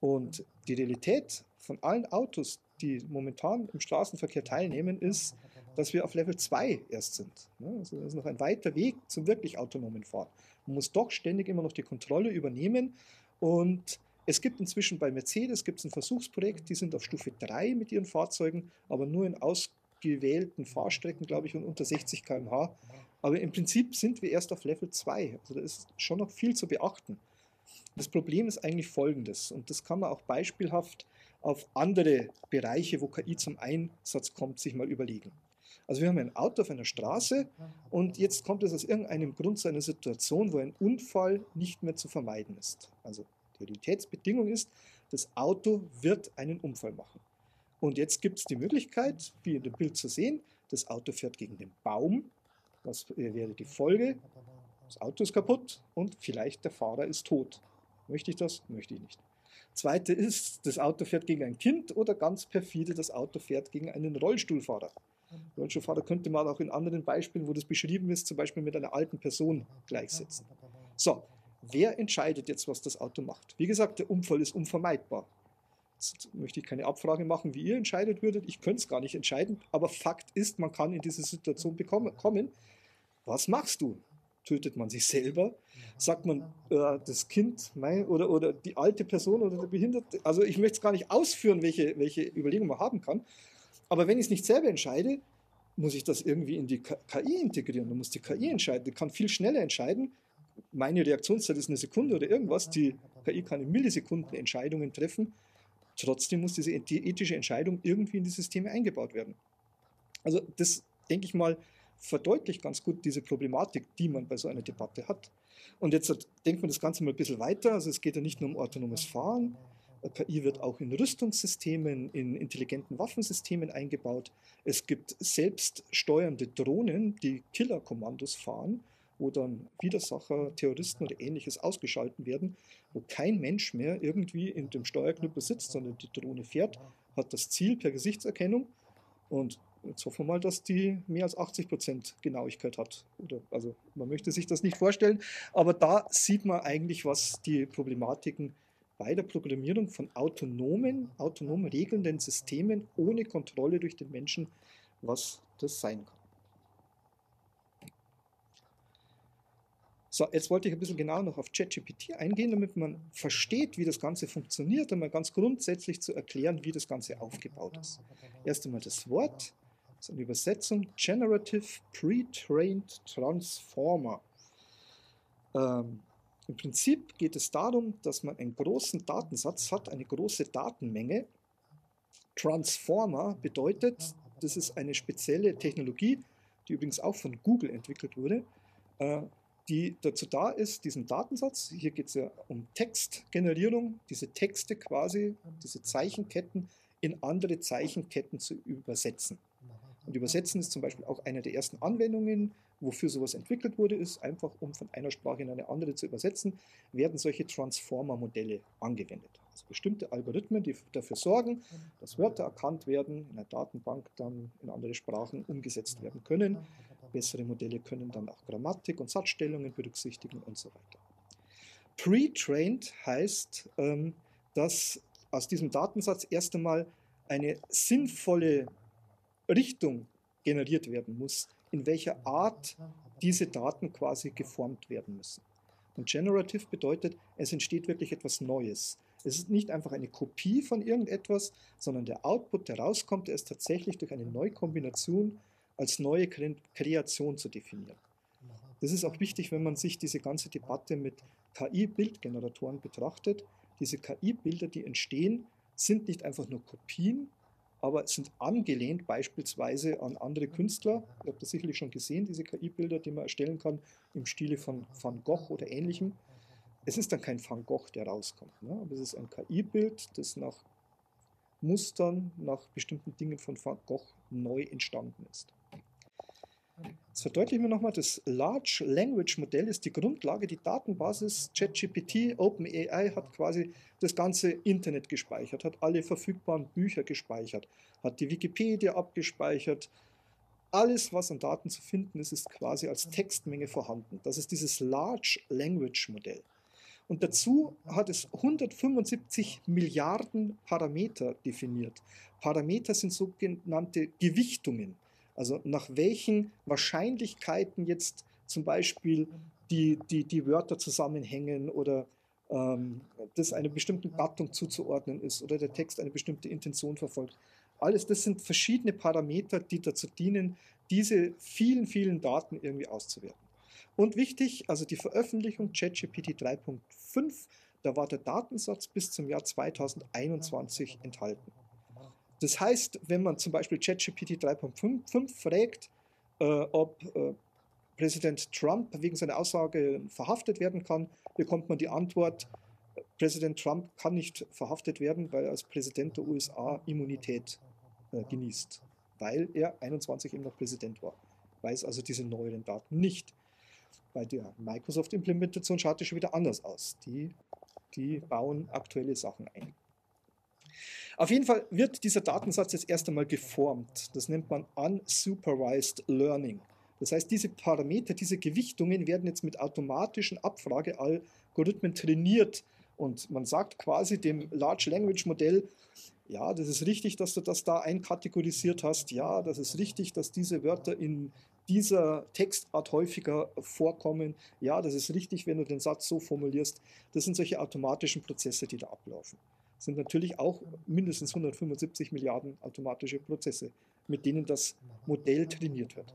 Und die Realität von allen Autos, die momentan im Straßenverkehr teilnehmen, ist, dass wir auf Level 2 erst sind. Also das ist noch ein weiter Weg zum wirklich autonomen Fahren. Man muss doch ständig immer noch die Kontrolle übernehmen und es gibt inzwischen bei Mercedes gibt's ein Versuchsprojekt, die sind auf Stufe 3 mit ihren Fahrzeugen, aber nur in ausgewählten Fahrstrecken, glaube ich, und unter 60 km/h. Aber im Prinzip sind wir erst auf Level 2. Also da ist schon noch viel zu beachten. Das Problem ist eigentlich folgendes, und das kann man auch beispielhaft auf andere Bereiche, wo KI zum Einsatz kommt, sich mal überlegen. Also wir haben ein Auto auf einer Straße und jetzt kommt es aus irgendeinem Grund zu einer Situation, wo ein Unfall nicht mehr zu vermeiden ist. Also die Realitätsbedingung ist, das Auto wird einen Unfall machen. Und jetzt gibt es die Möglichkeit, wie in dem Bild zu sehen, das Auto fährt gegen den Baum. Was wäre die Folge? Das Auto ist kaputt und vielleicht der Fahrer ist tot. Möchte ich das? Möchte ich nicht. Zweite ist, das Auto fährt gegen ein Kind oder ganz perfide, das Auto fährt gegen einen Rollstuhlfahrer. Rollstuhlfahrer könnte man auch in anderen Beispielen, wo das beschrieben ist, zum Beispiel mit einer alten Person gleichsetzen. So, wer entscheidet jetzt, was das Auto macht? Wie gesagt, der Unfall ist unvermeidbar. Jetzt möchte ich keine Abfrage machen, wie ihr entscheidet würdet. Ich könnte es gar nicht entscheiden, aber Fakt ist, man kann in diese Situation bekommen, kommen. Was machst du? Tötet man sich selber? Sagt man, äh, das Kind mein, oder, oder die alte Person oder der Behinderte? Also ich möchte es gar nicht ausführen, welche, welche Überlegung man haben kann. Aber wenn ich es nicht selber entscheide, muss ich das irgendwie in die KI integrieren. Dann muss die KI entscheiden. Die kann viel schneller entscheiden. Meine Reaktionszeit ist eine Sekunde oder irgendwas. Die KI kann in Millisekunden Entscheidungen treffen. Trotzdem muss diese ethische Entscheidung irgendwie in die Systeme eingebaut werden. Also das, denke ich mal, verdeutlicht ganz gut diese Problematik, die man bei so einer Debatte hat. Und jetzt denkt man das Ganze mal ein bisschen weiter. Also es geht ja nicht nur um autonomes Fahren. KI wird auch in Rüstungssystemen, in intelligenten Waffensystemen eingebaut. Es gibt selbststeuernde Drohnen, die Killerkommandos fahren, wo dann Widersacher, Terroristen oder ähnliches ausgeschalten werden, wo kein Mensch mehr irgendwie in dem Steuerknüppel sitzt, sondern die Drohne fährt, hat das Ziel per Gesichtserkennung und Jetzt hoffen wir mal, dass die mehr als 80 Prozent Genauigkeit hat. Oder, also man möchte sich das nicht vorstellen, aber da sieht man eigentlich, was die Problematiken bei der Programmierung von autonomen, autonom regelnden Systemen ohne Kontrolle durch den Menschen, was das sein kann. So, jetzt wollte ich ein bisschen genau noch auf ChatGPT eingehen, damit man versteht, wie das Ganze funktioniert, einmal ganz grundsätzlich zu erklären, wie das Ganze aufgebaut ist. Erst einmal das Wort, ist eine Übersetzung Generative Pre-Trained Transformer. Ähm, Im Prinzip geht es darum, dass man einen großen Datensatz hat, eine große Datenmenge. Transformer bedeutet, das ist eine spezielle Technologie, die übrigens auch von Google entwickelt wurde. Äh, die dazu da ist, diesen Datensatz, hier geht es ja um Textgenerierung, diese Texte quasi, diese Zeichenketten in andere Zeichenketten zu übersetzen. Und übersetzen ist zum Beispiel auch eine der ersten Anwendungen, wofür sowas entwickelt wurde, ist einfach, um von einer Sprache in eine andere zu übersetzen, werden solche Transformer-Modelle angewendet. Also bestimmte Algorithmen, die dafür sorgen, dass Wörter erkannt werden, in der Datenbank dann in andere Sprachen umgesetzt werden können. Bessere Modelle können dann auch Grammatik und Satzstellungen berücksichtigen und so weiter. Pre-trained heißt, ähm, dass aus diesem Datensatz erst einmal eine sinnvolle Richtung generiert werden muss, in welcher Art diese Daten quasi geformt werden müssen. Und generative bedeutet, es entsteht wirklich etwas Neues. Es ist nicht einfach eine Kopie von irgendetwas, sondern der Output, der rauskommt, der ist tatsächlich durch eine Neukombination als neue Kreation zu definieren. Das ist auch wichtig, wenn man sich diese ganze Debatte mit KI-Bildgeneratoren betrachtet. Diese KI-Bilder, die entstehen, sind nicht einfach nur Kopien, aber sind angelehnt beispielsweise an andere Künstler. Ihr habt das sicherlich schon gesehen, diese KI-Bilder, die man erstellen kann im Stile von Van Gogh oder ähnlichem. Es ist dann kein Van Gogh, der rauskommt, ne? aber es ist ein KI-Bild, das nach Mustern, nach bestimmten Dingen von Van Gogh neu entstanden ist. Jetzt verdeutlichen wir nochmal, das Large Language Modell ist die Grundlage, die Datenbasis ChatGPT, OpenAI hat quasi das ganze Internet gespeichert, hat alle verfügbaren Bücher gespeichert, hat die Wikipedia abgespeichert. Alles, was an Daten zu finden ist, ist quasi als Textmenge vorhanden. Das ist dieses Large Language Modell. Und dazu hat es 175 Milliarden Parameter definiert. Parameter sind sogenannte Gewichtungen. Also nach welchen Wahrscheinlichkeiten jetzt zum Beispiel die, die, die Wörter zusammenhängen oder ähm, das einer bestimmten Gattung zuzuordnen ist oder der Text eine bestimmte Intention verfolgt. Alles das sind verschiedene Parameter, die dazu dienen, diese vielen, vielen Daten irgendwie auszuwerten. Und wichtig, also die Veröffentlichung ChatGPT 3.5, da war der Datensatz bis zum Jahr 2021 enthalten. Das heißt, wenn man zum Beispiel ChatGPT 3.5 fragt, äh, ob äh, Präsident Trump wegen seiner Aussage verhaftet werden kann, bekommt man die Antwort, Präsident Trump kann nicht verhaftet werden, weil er als Präsident der USA Immunität äh, genießt, weil er 21 eben noch Präsident war. Weiß also diese neueren Daten nicht. Bei der Microsoft-Implementation schaut es schon wieder anders aus. Die, die bauen aktuelle Sachen ein. Auf jeden Fall wird dieser Datensatz jetzt erst einmal geformt. Das nennt man Unsupervised Learning. Das heißt, diese Parameter, diese Gewichtungen werden jetzt mit automatischen Abfragealgorithmen trainiert. Und man sagt quasi dem Large Language Modell, ja, das ist richtig, dass du das da einkategorisiert hast. Ja, das ist richtig, dass diese Wörter in dieser Textart häufiger vorkommen. Ja, das ist richtig, wenn du den Satz so formulierst. Das sind solche automatischen Prozesse, die da ablaufen sind natürlich auch mindestens 175 Milliarden automatische Prozesse, mit denen das Modell trainiert wird.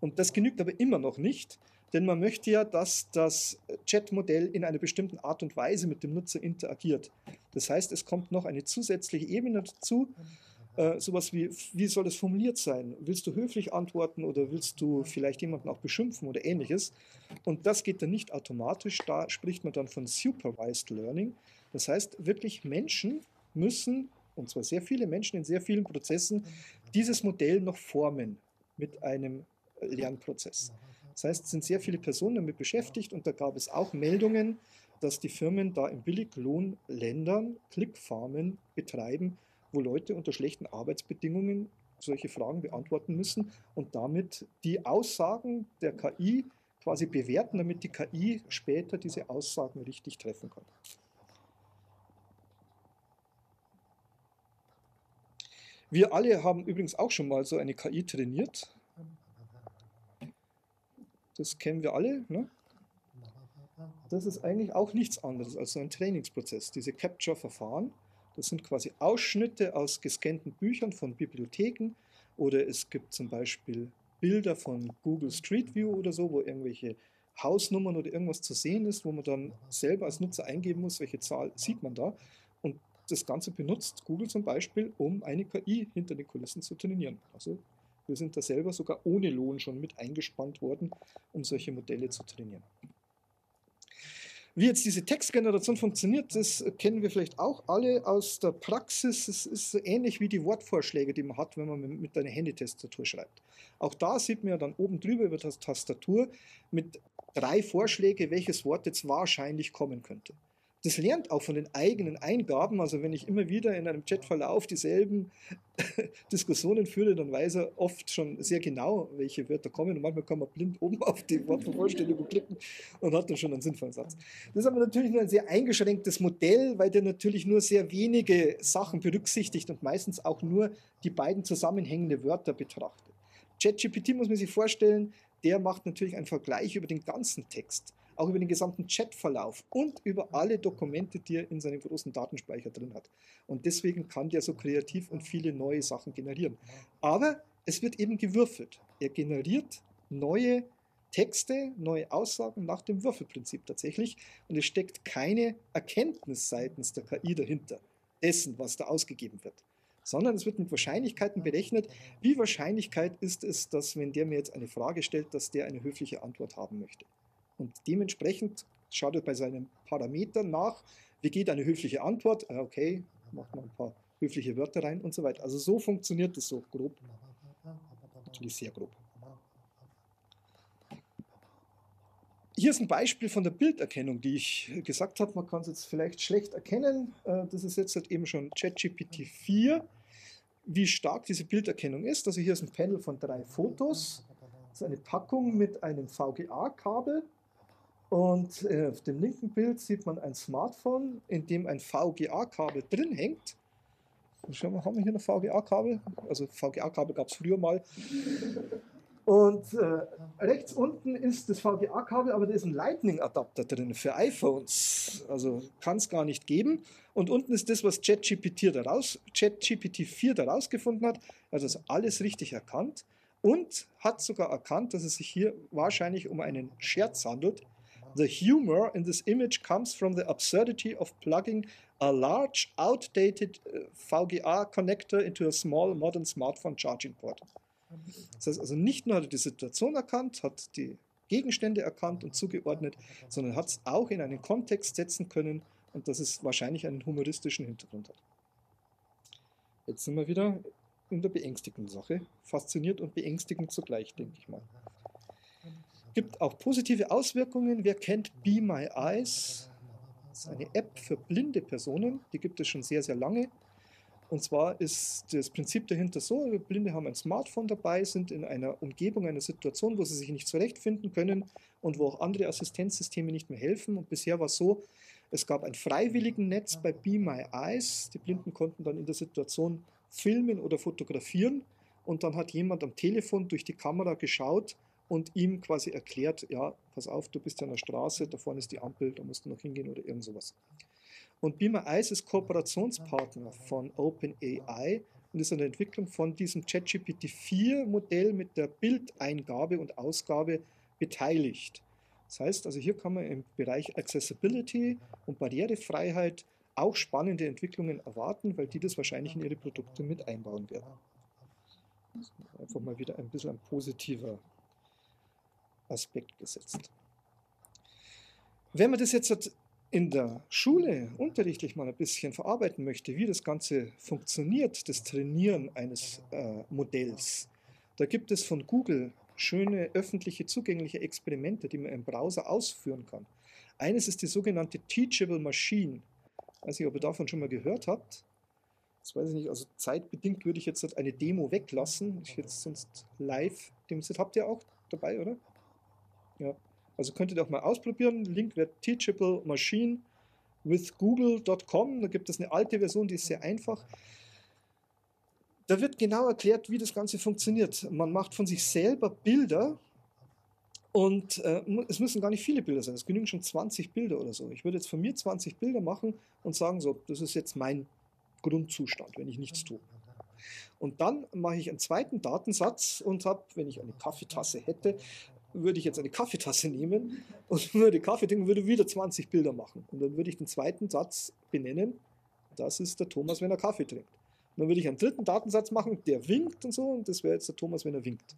Und das genügt aber immer noch nicht, denn man möchte ja, dass das Chat-Modell in einer bestimmten Art und Weise mit dem Nutzer interagiert. Das heißt, es kommt noch eine zusätzliche Ebene dazu, äh, sowas wie, wie soll das formuliert sein? Willst du höflich antworten oder willst du vielleicht jemanden auch beschimpfen oder ähnliches? Und das geht dann nicht automatisch, da spricht man dann von Supervised Learning. Das heißt, wirklich Menschen müssen, und zwar sehr viele Menschen in sehr vielen Prozessen, dieses Modell noch formen mit einem Lernprozess. Das heißt, es sind sehr viele Personen damit beschäftigt und da gab es auch Meldungen, dass die Firmen da in Billiglohnländern Clickfarmen betreiben, wo Leute unter schlechten Arbeitsbedingungen solche Fragen beantworten müssen und damit die Aussagen der KI quasi bewerten, damit die KI später diese Aussagen richtig treffen kann. Wir alle haben übrigens auch schon mal so eine KI trainiert. Das kennen wir alle. Ne? Das ist eigentlich auch nichts anderes als so ein Trainingsprozess. Diese Capture-Verfahren, das sind quasi Ausschnitte aus gescannten Büchern von Bibliotheken oder es gibt zum Beispiel Bilder von Google Street View oder so, wo irgendwelche Hausnummern oder irgendwas zu sehen ist, wo man dann selber als Nutzer eingeben muss, welche Zahl sieht man da. Das Ganze benutzt Google zum Beispiel, um eine KI hinter den Kulissen zu trainieren. Also Wir sind da selber sogar ohne Lohn schon mit eingespannt worden, um solche Modelle zu trainieren. Wie jetzt diese Textgeneration funktioniert, das kennen wir vielleicht auch alle aus der Praxis. Es ist so ähnlich wie die Wortvorschläge, die man hat, wenn man mit einer Handytastatur schreibt. Auch da sieht man ja dann oben drüber über das Tastatur mit drei Vorschläge, welches Wort jetzt wahrscheinlich kommen könnte das lernt auch von den eigenen Eingaben. Also wenn ich immer wieder in einem Chatverlauf dieselben Diskussionen führe, dann weiß er oft schon sehr genau, welche Wörter kommen. Und manchmal kann man blind oben auf die Wortvervollständigung klicken und hat dann schon einen sinnvollen Satz. Das ist aber natürlich nur ein sehr eingeschränktes Modell, weil der natürlich nur sehr wenige Sachen berücksichtigt und meistens auch nur die beiden zusammenhängenden Wörter betrachtet. ChatGPT muss man sich vorstellen, der macht natürlich einen Vergleich über den ganzen Text auch über den gesamten Chatverlauf und über alle Dokumente, die er in seinem großen Datenspeicher drin hat. Und deswegen kann der so kreativ und viele neue Sachen generieren. Aber es wird eben gewürfelt. Er generiert neue Texte, neue Aussagen nach dem Würfelprinzip tatsächlich. Und es steckt keine Erkenntnis seitens der KI dahinter, dessen, was da ausgegeben wird. Sondern es wird mit Wahrscheinlichkeiten berechnet. Wie Wahrscheinlichkeit ist es, dass, wenn der mir jetzt eine Frage stellt, dass der eine höfliche Antwort haben möchte? Und dementsprechend schaut er bei seinen Parametern nach, wie geht eine höfliche Antwort, ah, okay, macht man ein paar höfliche Wörter rein und so weiter. Also so funktioniert das so grob. Natürlich sehr grob. Hier ist ein Beispiel von der Bilderkennung, die ich gesagt habe. Man kann es jetzt vielleicht schlecht erkennen. Äh, das ist jetzt halt eben schon ChatGPT 4, wie stark diese Bilderkennung ist. Also hier ist ein Panel von drei Fotos. Das ist eine Packung mit einem VGA-Kabel und äh, auf dem linken Bild sieht man ein Smartphone, in dem ein VGA-Kabel drin hängt. Schauen wir, haben wir hier ein VGA-Kabel? Also VGA-Kabel gab es früher mal. Und äh, rechts unten ist das VGA-Kabel, aber da ist ein Lightning-Adapter drin für iPhones. Also kann es gar nicht geben. Und unten ist das, was ChatGPT ChatGPT 4 daraus gefunden hat. Also ist alles richtig erkannt und hat sogar erkannt, dass es sich hier wahrscheinlich um einen Scherz handelt. The humor in this image comes from the absurdity of plugging a large, outdated uh, VGA connector into a small, modern smartphone charging port. Das heißt also, nicht nur hat er die Situation erkannt, hat die Gegenstände erkannt und zugeordnet, sondern hat es auch in einen Kontext setzen können und dass es wahrscheinlich einen humoristischen Hintergrund hat. Jetzt sind wir wieder in der beängstigenden Sache. Fasziniert und beängstigend zugleich, denke ich mal gibt auch positive Auswirkungen. Wer kennt Be My Eyes? Das ist eine App für blinde Personen, die gibt es schon sehr, sehr lange. Und zwar ist das Prinzip dahinter so, Blinde haben ein Smartphone dabei, sind in einer Umgebung, einer Situation, wo sie sich nicht zurechtfinden können und wo auch andere Assistenzsysteme nicht mehr helfen. Und bisher war es so, es gab ein freiwilligen Netz bei Be My Eyes. Die Blinden konnten dann in der Situation filmen oder fotografieren. Und dann hat jemand am Telefon durch die Kamera geschaut, und ihm quasi erklärt, ja, pass auf, du bist ja an der Straße, da vorne ist die Ampel, da musst du noch hingehen oder irgend sowas. Und Beamer Ice ist Kooperationspartner von OpenAI und ist an der Entwicklung von diesem ChatGPT 4 Modell mit der Bildeingabe und Ausgabe beteiligt. Das heißt, also hier kann man im Bereich Accessibility und Barrierefreiheit auch spannende Entwicklungen erwarten, weil die das wahrscheinlich in ihre Produkte mit einbauen werden. Einfach mal wieder ein bisschen ein positiver Aspekt gesetzt. Wenn man das jetzt in der Schule unterrichtlich mal ein bisschen verarbeiten möchte, wie das Ganze funktioniert, das Trainieren eines äh, Modells, da gibt es von Google schöne öffentliche zugängliche Experimente, die man im Browser ausführen kann. Eines ist die sogenannte Teachable Machine. Ich weiß nicht, ob ihr davon schon mal gehört habt. Das weiß ich nicht, also zeitbedingt würde ich jetzt eine Demo weglassen. Ich jetzt sonst live, dem habt ihr auch dabei, oder? Ja. Also könnt ihr doch mal ausprobieren. Link wird Teachable Machine with google.com. Da gibt es eine alte Version, die ist sehr einfach. Da wird genau erklärt, wie das Ganze funktioniert. Man macht von sich selber Bilder und äh, es müssen gar nicht viele Bilder sein. Es genügen schon 20 Bilder oder so. Ich würde jetzt von mir 20 Bilder machen und sagen, so, das ist jetzt mein Grundzustand, wenn ich nichts tue. Und dann mache ich einen zweiten Datensatz und habe, wenn ich eine Kaffeetasse hätte, würde ich jetzt eine Kaffeetasse nehmen und würde Kaffee trinken, würde wieder 20 Bilder machen. Und dann würde ich den zweiten Satz benennen, das ist der Thomas, wenn er Kaffee trinkt. Dann würde ich einen dritten Datensatz machen, der winkt und so, und das wäre jetzt der Thomas, wenn er winkt.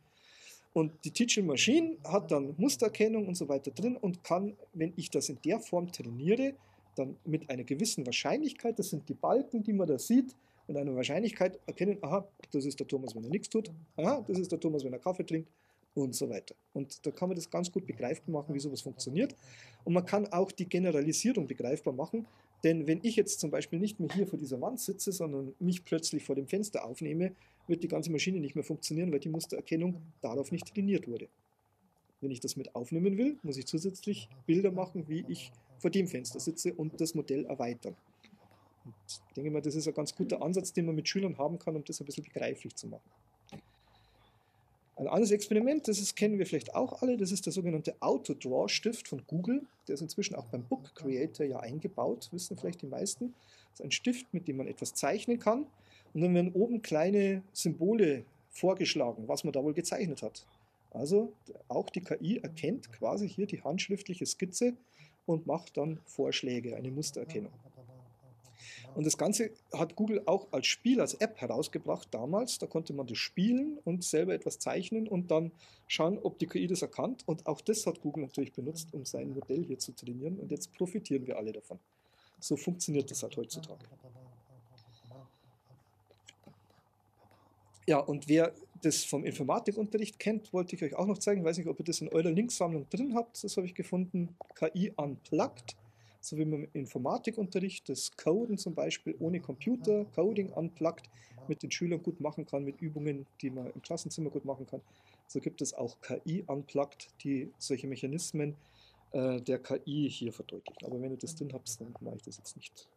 Und die Teaching Machine hat dann Mustererkennung und so weiter drin und kann, wenn ich das in der Form trainiere, dann mit einer gewissen Wahrscheinlichkeit, das sind die Balken, die man da sieht, mit einer Wahrscheinlichkeit erkennen, aha, das ist der Thomas, wenn er nichts tut, aha, das ist der Thomas, wenn er Kaffee trinkt und so weiter. Und da kann man das ganz gut begreifbar machen, wie sowas funktioniert. Und man kann auch die Generalisierung begreifbar machen, denn wenn ich jetzt zum Beispiel nicht mehr hier vor dieser Wand sitze, sondern mich plötzlich vor dem Fenster aufnehme, wird die ganze Maschine nicht mehr funktionieren, weil die Mustererkennung darauf nicht trainiert wurde. Wenn ich das mit aufnehmen will, muss ich zusätzlich Bilder machen, wie ich vor dem Fenster sitze und das Modell erweitern. Und ich denke mal, das ist ein ganz guter Ansatz, den man mit Schülern haben kann, um das ein bisschen begreiflich zu machen. Ein anderes Experiment, das ist, kennen wir vielleicht auch alle, das ist der sogenannte Auto-Draw-Stift von Google. Der ist inzwischen auch beim Book Creator ja eingebaut, wissen vielleicht die meisten. Das ist ein Stift, mit dem man etwas zeichnen kann. Und dann werden oben kleine Symbole vorgeschlagen, was man da wohl gezeichnet hat. Also auch die KI erkennt quasi hier die handschriftliche Skizze und macht dann Vorschläge, eine Mustererkennung. Und das Ganze hat Google auch als Spiel, als App herausgebracht damals. Da konnte man das spielen und selber etwas zeichnen und dann schauen, ob die KI das erkannt. Und auch das hat Google natürlich benutzt, um sein Modell hier zu trainieren. Und jetzt profitieren wir alle davon. So funktioniert das halt heutzutage. Ja, und wer das vom Informatikunterricht kennt, wollte ich euch auch noch zeigen. Ich weiß nicht, ob ihr das in eurer Linksammlung drin habt. Das habe ich gefunden. KI Unplugged. So wie man im Informatikunterricht das Coden zum Beispiel ohne Computer, Coding unplugged, mit den Schülern gut machen kann, mit Übungen, die man im Klassenzimmer gut machen kann. So gibt es auch KI unplugged, die solche Mechanismen äh, der KI hier verdeutlichen. Aber wenn ihr das drin habt, dann mache ich das jetzt nicht.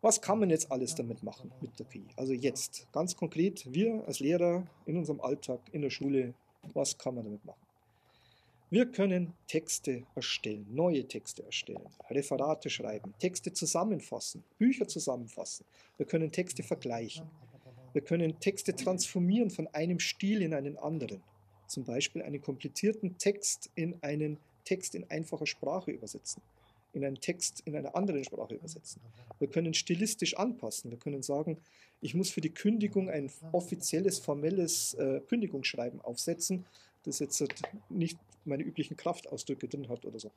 Was kann man jetzt alles damit machen mit der KI? Also jetzt, ganz konkret, wir als Lehrer in unserem Alltag, in der Schule, was kann man damit machen? Wir können Texte erstellen, neue Texte erstellen, Referate schreiben, Texte zusammenfassen, Bücher zusammenfassen. Wir können Texte vergleichen. Wir können Texte transformieren von einem Stil in einen anderen. Zum Beispiel einen komplizierten Text in einen Text in einfacher Sprache übersetzen in einen Text in einer anderen Sprache übersetzen. Wir können stilistisch anpassen. Wir können sagen, ich muss für die Kündigung ein offizielles, formelles äh, Kündigungsschreiben aufsetzen, das jetzt nicht meine üblichen Kraftausdrücke drin hat oder so.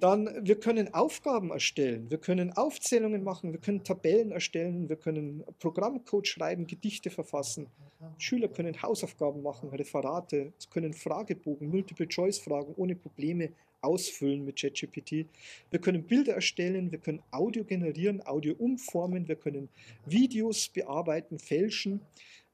Dann, wir können Aufgaben erstellen, wir können Aufzählungen machen, wir können Tabellen erstellen, wir können Programmcode schreiben, Gedichte verfassen. Schüler können Hausaufgaben machen, Referate, können Fragebogen, Multiple-Choice-Fragen ohne Probleme ausfüllen mit ChatGPT. Wir können Bilder erstellen, wir können Audio generieren, Audio umformen, wir können Videos bearbeiten, fälschen,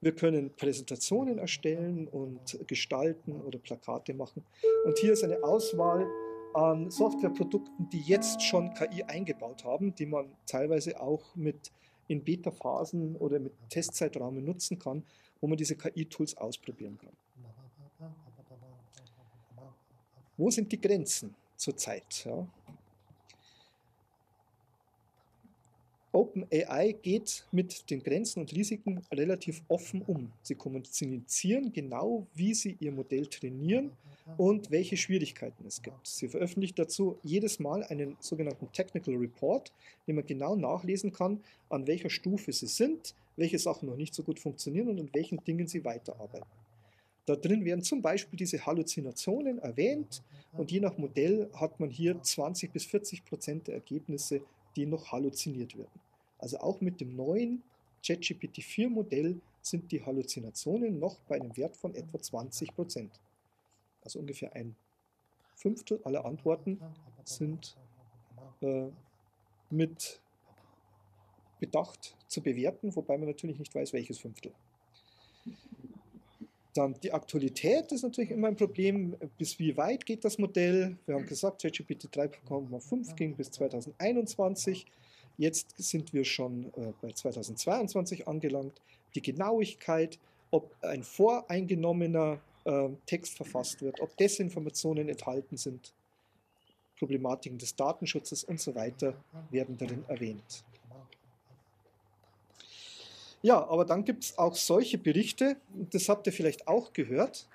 wir können Präsentationen erstellen und gestalten oder Plakate machen. Und hier ist eine Auswahl an Softwareprodukten, die jetzt schon KI eingebaut haben, die man teilweise auch mit in Beta-Phasen oder mit Testzeitrahmen nutzen kann, wo man diese KI-Tools ausprobieren kann. Wo sind die Grenzen zurzeit? Ja? OpenAI geht mit den Grenzen und Risiken relativ offen um. Sie kommunizieren genau, wie sie ihr Modell trainieren und welche Schwierigkeiten es gibt. Sie veröffentlichen dazu jedes Mal einen sogenannten Technical Report, den man genau nachlesen kann, an welcher Stufe sie sind, welche Sachen noch nicht so gut funktionieren und an welchen Dingen sie weiterarbeiten. Da drin werden zum Beispiel diese Halluzinationen erwähnt und je nach Modell hat man hier 20 bis 40 Prozent der Ergebnisse, die noch halluziniert werden. Also auch mit dem neuen ChatGPT 4 Modell sind die Halluzinationen noch bei einem Wert von etwa 20 Prozent. Also ungefähr ein Fünftel aller Antworten sind äh, mit Bedacht zu bewerten, wobei man natürlich nicht weiß, welches Fünftel. Dann die Aktualität ist natürlich immer ein Problem. Bis wie weit geht das Modell? Wir haben gesagt, ChatGPT 3.5 ging bis 2021. Jetzt sind wir schon äh, bei 2022 angelangt. Die Genauigkeit, ob ein voreingenommener äh, Text verfasst wird, ob Desinformationen enthalten sind, Problematiken des Datenschutzes und so weiter werden darin erwähnt. Ja, aber dann gibt es auch solche Berichte, das habt ihr vielleicht auch gehört.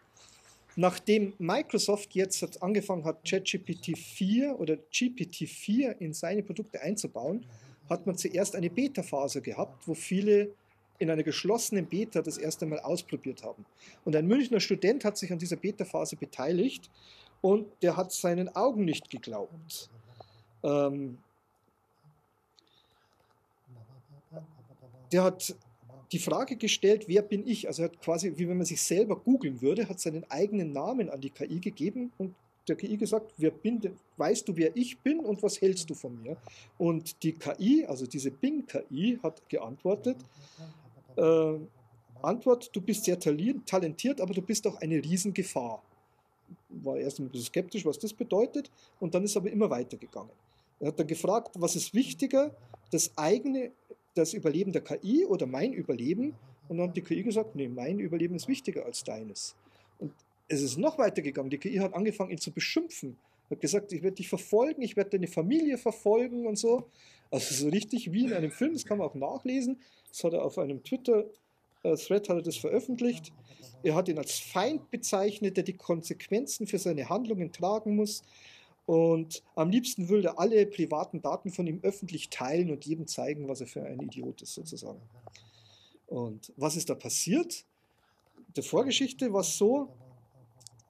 Nachdem Microsoft jetzt angefangen hat, ChatGPT 4 oder GPT 4 in seine Produkte einzubauen, hat man zuerst eine Beta-Phase gehabt, wo viele in einer geschlossenen Beta das erste Mal ausprobiert haben. Und ein Münchner Student hat sich an dieser Beta-Phase beteiligt und der hat seinen Augen nicht geglaubt. Ähm, der hat die Frage gestellt, wer bin ich? Also er hat quasi, wie wenn man sich selber googeln würde, hat seinen eigenen Namen an die KI gegeben und der KI gesagt, wer bin, weißt du, wer ich bin und was hältst du von mir? Und die KI, also diese Bing-KI, hat geantwortet, äh, Antwort, du bist sehr talentiert, aber du bist auch eine Riesengefahr. War erst ein bisschen skeptisch, was das bedeutet, und dann ist aber immer weitergegangen. Er hat dann gefragt, was ist wichtiger, das eigene, das Überleben der KI oder mein Überleben? Und dann hat die KI gesagt, nee, mein Überleben ist wichtiger als deines. Und es ist noch weitergegangen. Die KI hat angefangen, ihn zu beschimpfen. Hat gesagt, ich werde dich verfolgen, ich werde deine Familie verfolgen und so. Also so richtig wie in einem Film, das kann man auch nachlesen. Das hat er auf einem Twitter-Thread hat er das veröffentlicht. Er hat ihn als Feind bezeichnet, der die Konsequenzen für seine Handlungen tragen muss. Und am liebsten würde er alle privaten Daten von ihm öffentlich teilen und jedem zeigen, was er für ein Idiot ist, sozusagen. Und was ist da passiert? Der Vorgeschichte war so,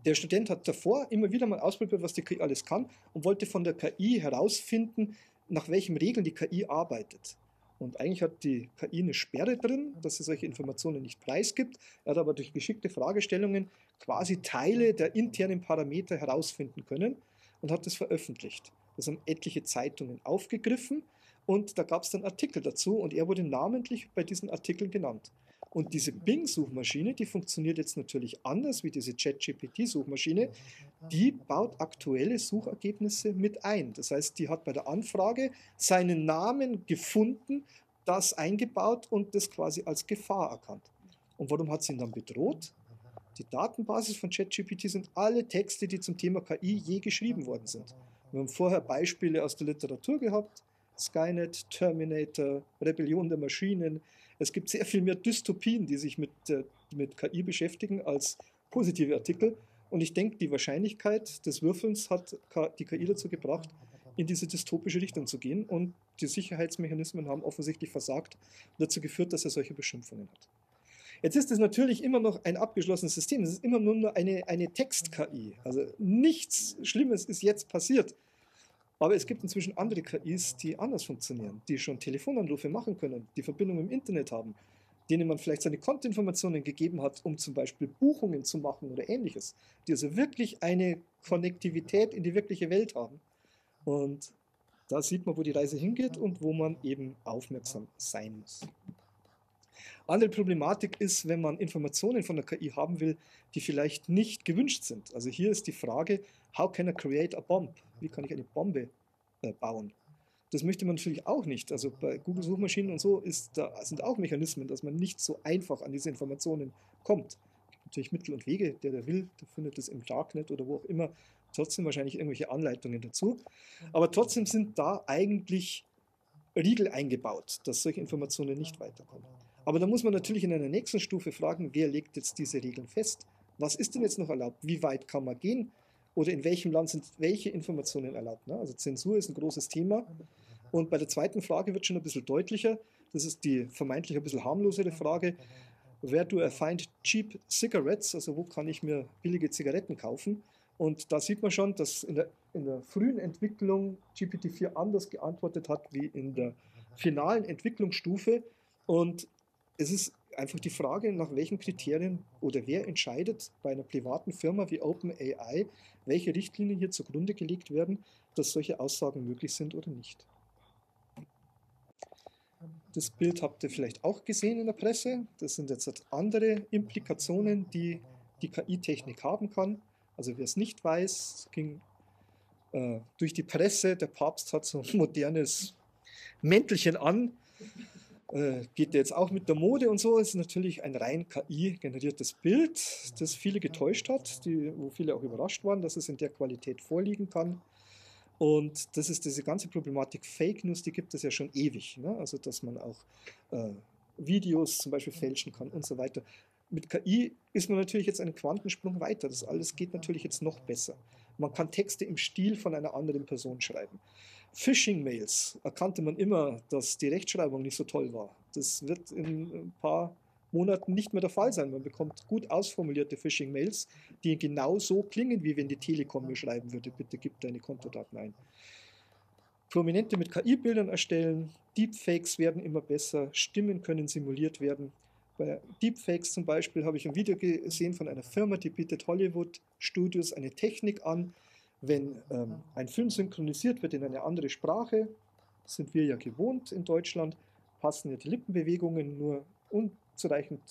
der Student hat davor immer wieder mal ausprobiert, was die KI alles kann und wollte von der KI herausfinden, nach welchen Regeln die KI arbeitet. Und eigentlich hat die KI eine Sperre drin, dass sie solche Informationen nicht preisgibt. Er hat aber durch geschickte Fragestellungen quasi Teile der internen Parameter herausfinden können und hat das veröffentlicht. Das haben etliche Zeitungen aufgegriffen und da gab es dann Artikel dazu und er wurde namentlich bei diesen Artikeln genannt. Und diese Bing-Suchmaschine, die funktioniert jetzt natürlich anders wie diese ChatGPT-Suchmaschine. Die baut aktuelle Suchergebnisse mit ein. Das heißt, die hat bei der Anfrage seinen Namen gefunden, das eingebaut und das quasi als Gefahr erkannt. Und warum hat sie ihn dann bedroht? Die Datenbasis von ChatGPT sind alle Texte, die zum Thema KI je geschrieben worden sind. Wir haben vorher Beispiele aus der Literatur gehabt. Skynet, Terminator, Rebellion der Maschinen, es gibt sehr viel mehr Dystopien, die sich mit, äh, mit KI beschäftigen, als positive Artikel. Und ich denke, die Wahrscheinlichkeit des Würfelns hat die KI dazu gebracht, in diese dystopische Richtung zu gehen. Und die Sicherheitsmechanismen haben offensichtlich versagt und dazu geführt, dass er solche Beschimpfungen hat. Jetzt ist es natürlich immer noch ein abgeschlossenes System. Es ist immer nur eine, eine Text-KI. Also nichts Schlimmes ist jetzt passiert. Aber es gibt inzwischen andere KIs, die anders funktionieren, die schon Telefonanrufe machen können, die Verbindung im Internet haben, denen man vielleicht seine Kontoinformationen gegeben hat, um zum Beispiel Buchungen zu machen oder ähnliches, die also wirklich eine Konnektivität in die wirkliche Welt haben. Und da sieht man, wo die Reise hingeht und wo man eben aufmerksam sein muss. Andere Problematik ist, wenn man Informationen von der KI haben will, die vielleicht nicht gewünscht sind. Also hier ist die Frage, how can I create a bomb? Wie kann ich eine Bombe äh, bauen? Das möchte man natürlich auch nicht. Also bei Google-Suchmaschinen und so ist, da sind auch Mechanismen, dass man nicht so einfach an diese Informationen kommt. Es gibt natürlich Mittel und Wege, der der will, der findet es im Darknet oder wo auch immer, trotzdem wahrscheinlich irgendwelche Anleitungen dazu. Aber trotzdem sind da eigentlich Riegel eingebaut, dass solche Informationen nicht weiterkommen. Aber da muss man natürlich in einer nächsten Stufe fragen, wer legt jetzt diese Regeln fest? Was ist denn jetzt noch erlaubt? Wie weit kann man gehen? Oder in welchem Land sind welche Informationen erlaubt? Ne? Also Zensur ist ein großes Thema. Und bei der zweiten Frage wird schon ein bisschen deutlicher. Das ist die vermeintlich ein bisschen harmlosere Frage. Where do I find cheap cigarettes? Also wo kann ich mir billige Zigaretten kaufen? Und da sieht man schon, dass in der, in der frühen Entwicklung GPT-4 anders geantwortet hat wie in der finalen Entwicklungsstufe. Und es ist einfach die Frage, nach welchen Kriterien oder wer entscheidet bei einer privaten Firma wie OpenAI, welche Richtlinien hier zugrunde gelegt werden, dass solche Aussagen möglich sind oder nicht. Das Bild habt ihr vielleicht auch gesehen in der Presse. Das sind jetzt andere Implikationen, die die KI-Technik haben kann. Also wer es nicht weiß, ging äh, durch die Presse, der Papst hat so ein modernes Mäntelchen an äh, geht jetzt auch mit der Mode und so. Es ist natürlich ein rein KI-generiertes Bild, das viele getäuscht hat, die, wo viele auch überrascht waren, dass es in der Qualität vorliegen kann. Und das ist diese ganze Problematik Fake News, die gibt es ja schon ewig. Ne? Also, dass man auch äh, Videos zum Beispiel fälschen kann und so weiter. Mit KI ist man natürlich jetzt einen Quantensprung weiter. Das alles geht natürlich jetzt noch besser. Man kann Texte im Stil von einer anderen Person schreiben. Phishing-Mails erkannte man immer, dass die Rechtschreibung nicht so toll war. Das wird in ein paar Monaten nicht mehr der Fall sein. Man bekommt gut ausformulierte Phishing-Mails, die genau so klingen, wie wenn die Telekom mir schreiben würde, bitte gib deine Kontodaten ein. Prominente mit KI-Bildern erstellen, Deepfakes werden immer besser, Stimmen können simuliert werden. Bei Deepfakes zum Beispiel habe ich ein Video gesehen von einer Firma, die bietet Hollywood Studios eine Technik an, wenn ähm, ein Film synchronisiert wird in eine andere Sprache, sind wir ja gewohnt in Deutschland, passen ja die Lippenbewegungen nur unzureichend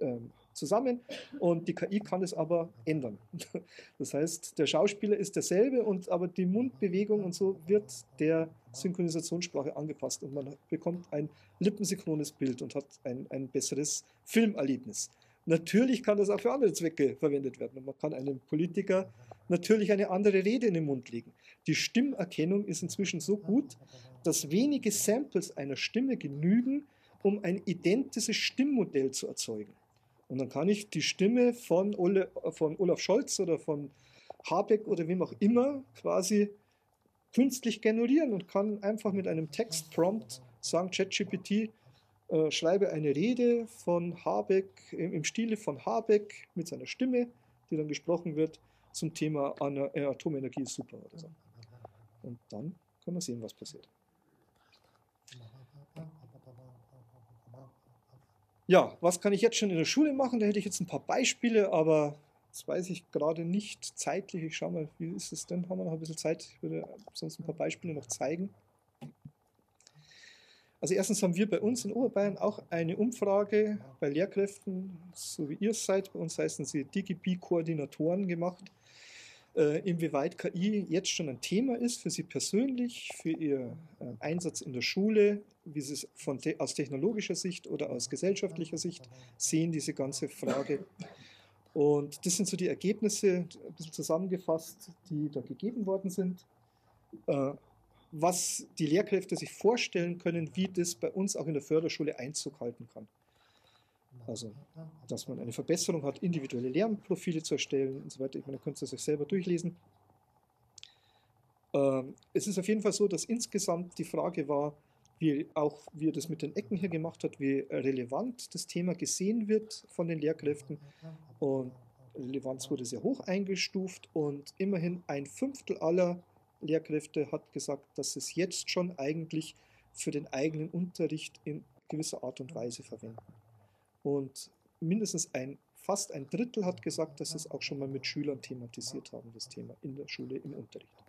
ähm, zusammen und die KI kann es aber ändern. Das heißt, der Schauspieler ist derselbe und aber die Mundbewegung und so wird der Synchronisationssprache angepasst und man bekommt ein lippensynchrones Bild und hat ein, ein besseres Filmerlebnis. Natürlich kann das auch für andere Zwecke verwendet werden und man kann einem Politiker natürlich eine andere Rede in den Mund legen. Die Stimmerkennung ist inzwischen so gut, dass wenige Samples einer Stimme genügen, um ein identisches Stimmmodell zu erzeugen. Und dann kann ich die Stimme von, Ole, von Olaf Scholz oder von Habeck oder wem auch immer quasi künstlich generieren und kann einfach mit einem Textprompt sagen, ChatGPT, äh, schreibe eine Rede von Habeck im, im Stile von Habeck mit seiner Stimme, die dann gesprochen wird zum Thema äh, Atomenergie ist super oder so. Und dann kann man sehen, was passiert. Ja, was kann ich jetzt schon in der Schule machen? Da hätte ich jetzt ein paar Beispiele, aber das weiß ich gerade nicht zeitlich. Ich schaue mal, wie ist es denn? Haben wir noch ein bisschen Zeit? Ich würde sonst ein paar Beispiele noch zeigen. Also erstens haben wir bei uns in Oberbayern auch eine Umfrage bei Lehrkräften, so wie ihr es seid, bei uns heißen sie DigiB-Koordinatoren gemacht, inwieweit KI jetzt schon ein Thema ist für Sie persönlich, für Ihr äh, Einsatz in der Schule, wie Sie es von aus technologischer Sicht oder aus gesellschaftlicher Sicht sehen, diese ganze Frage. Und das sind so die Ergebnisse, ein bisschen zusammengefasst, die da gegeben worden sind. Äh, was die Lehrkräfte sich vorstellen können, wie das bei uns auch in der Förderschule Einzug halten kann. Also, dass man eine Verbesserung hat, individuelle Lernprofile zu erstellen und so weiter. Ich meine, ihr könnt es euch selber durchlesen. Ähm, es ist auf jeden Fall so, dass insgesamt die Frage war, wie auch wie er das mit den Ecken hier gemacht hat, wie relevant das Thema gesehen wird von den Lehrkräften. Und Relevanz wurde sehr hoch eingestuft und immerhin ein Fünftel aller Lehrkräfte hat gesagt, dass es jetzt schon eigentlich für den eigenen Unterricht in gewisser Art und Weise verwenden. Und mindestens ein, fast ein Drittel hat gesagt, dass sie es auch schon mal mit Schülern thematisiert haben, das Thema in der Schule im Unterricht.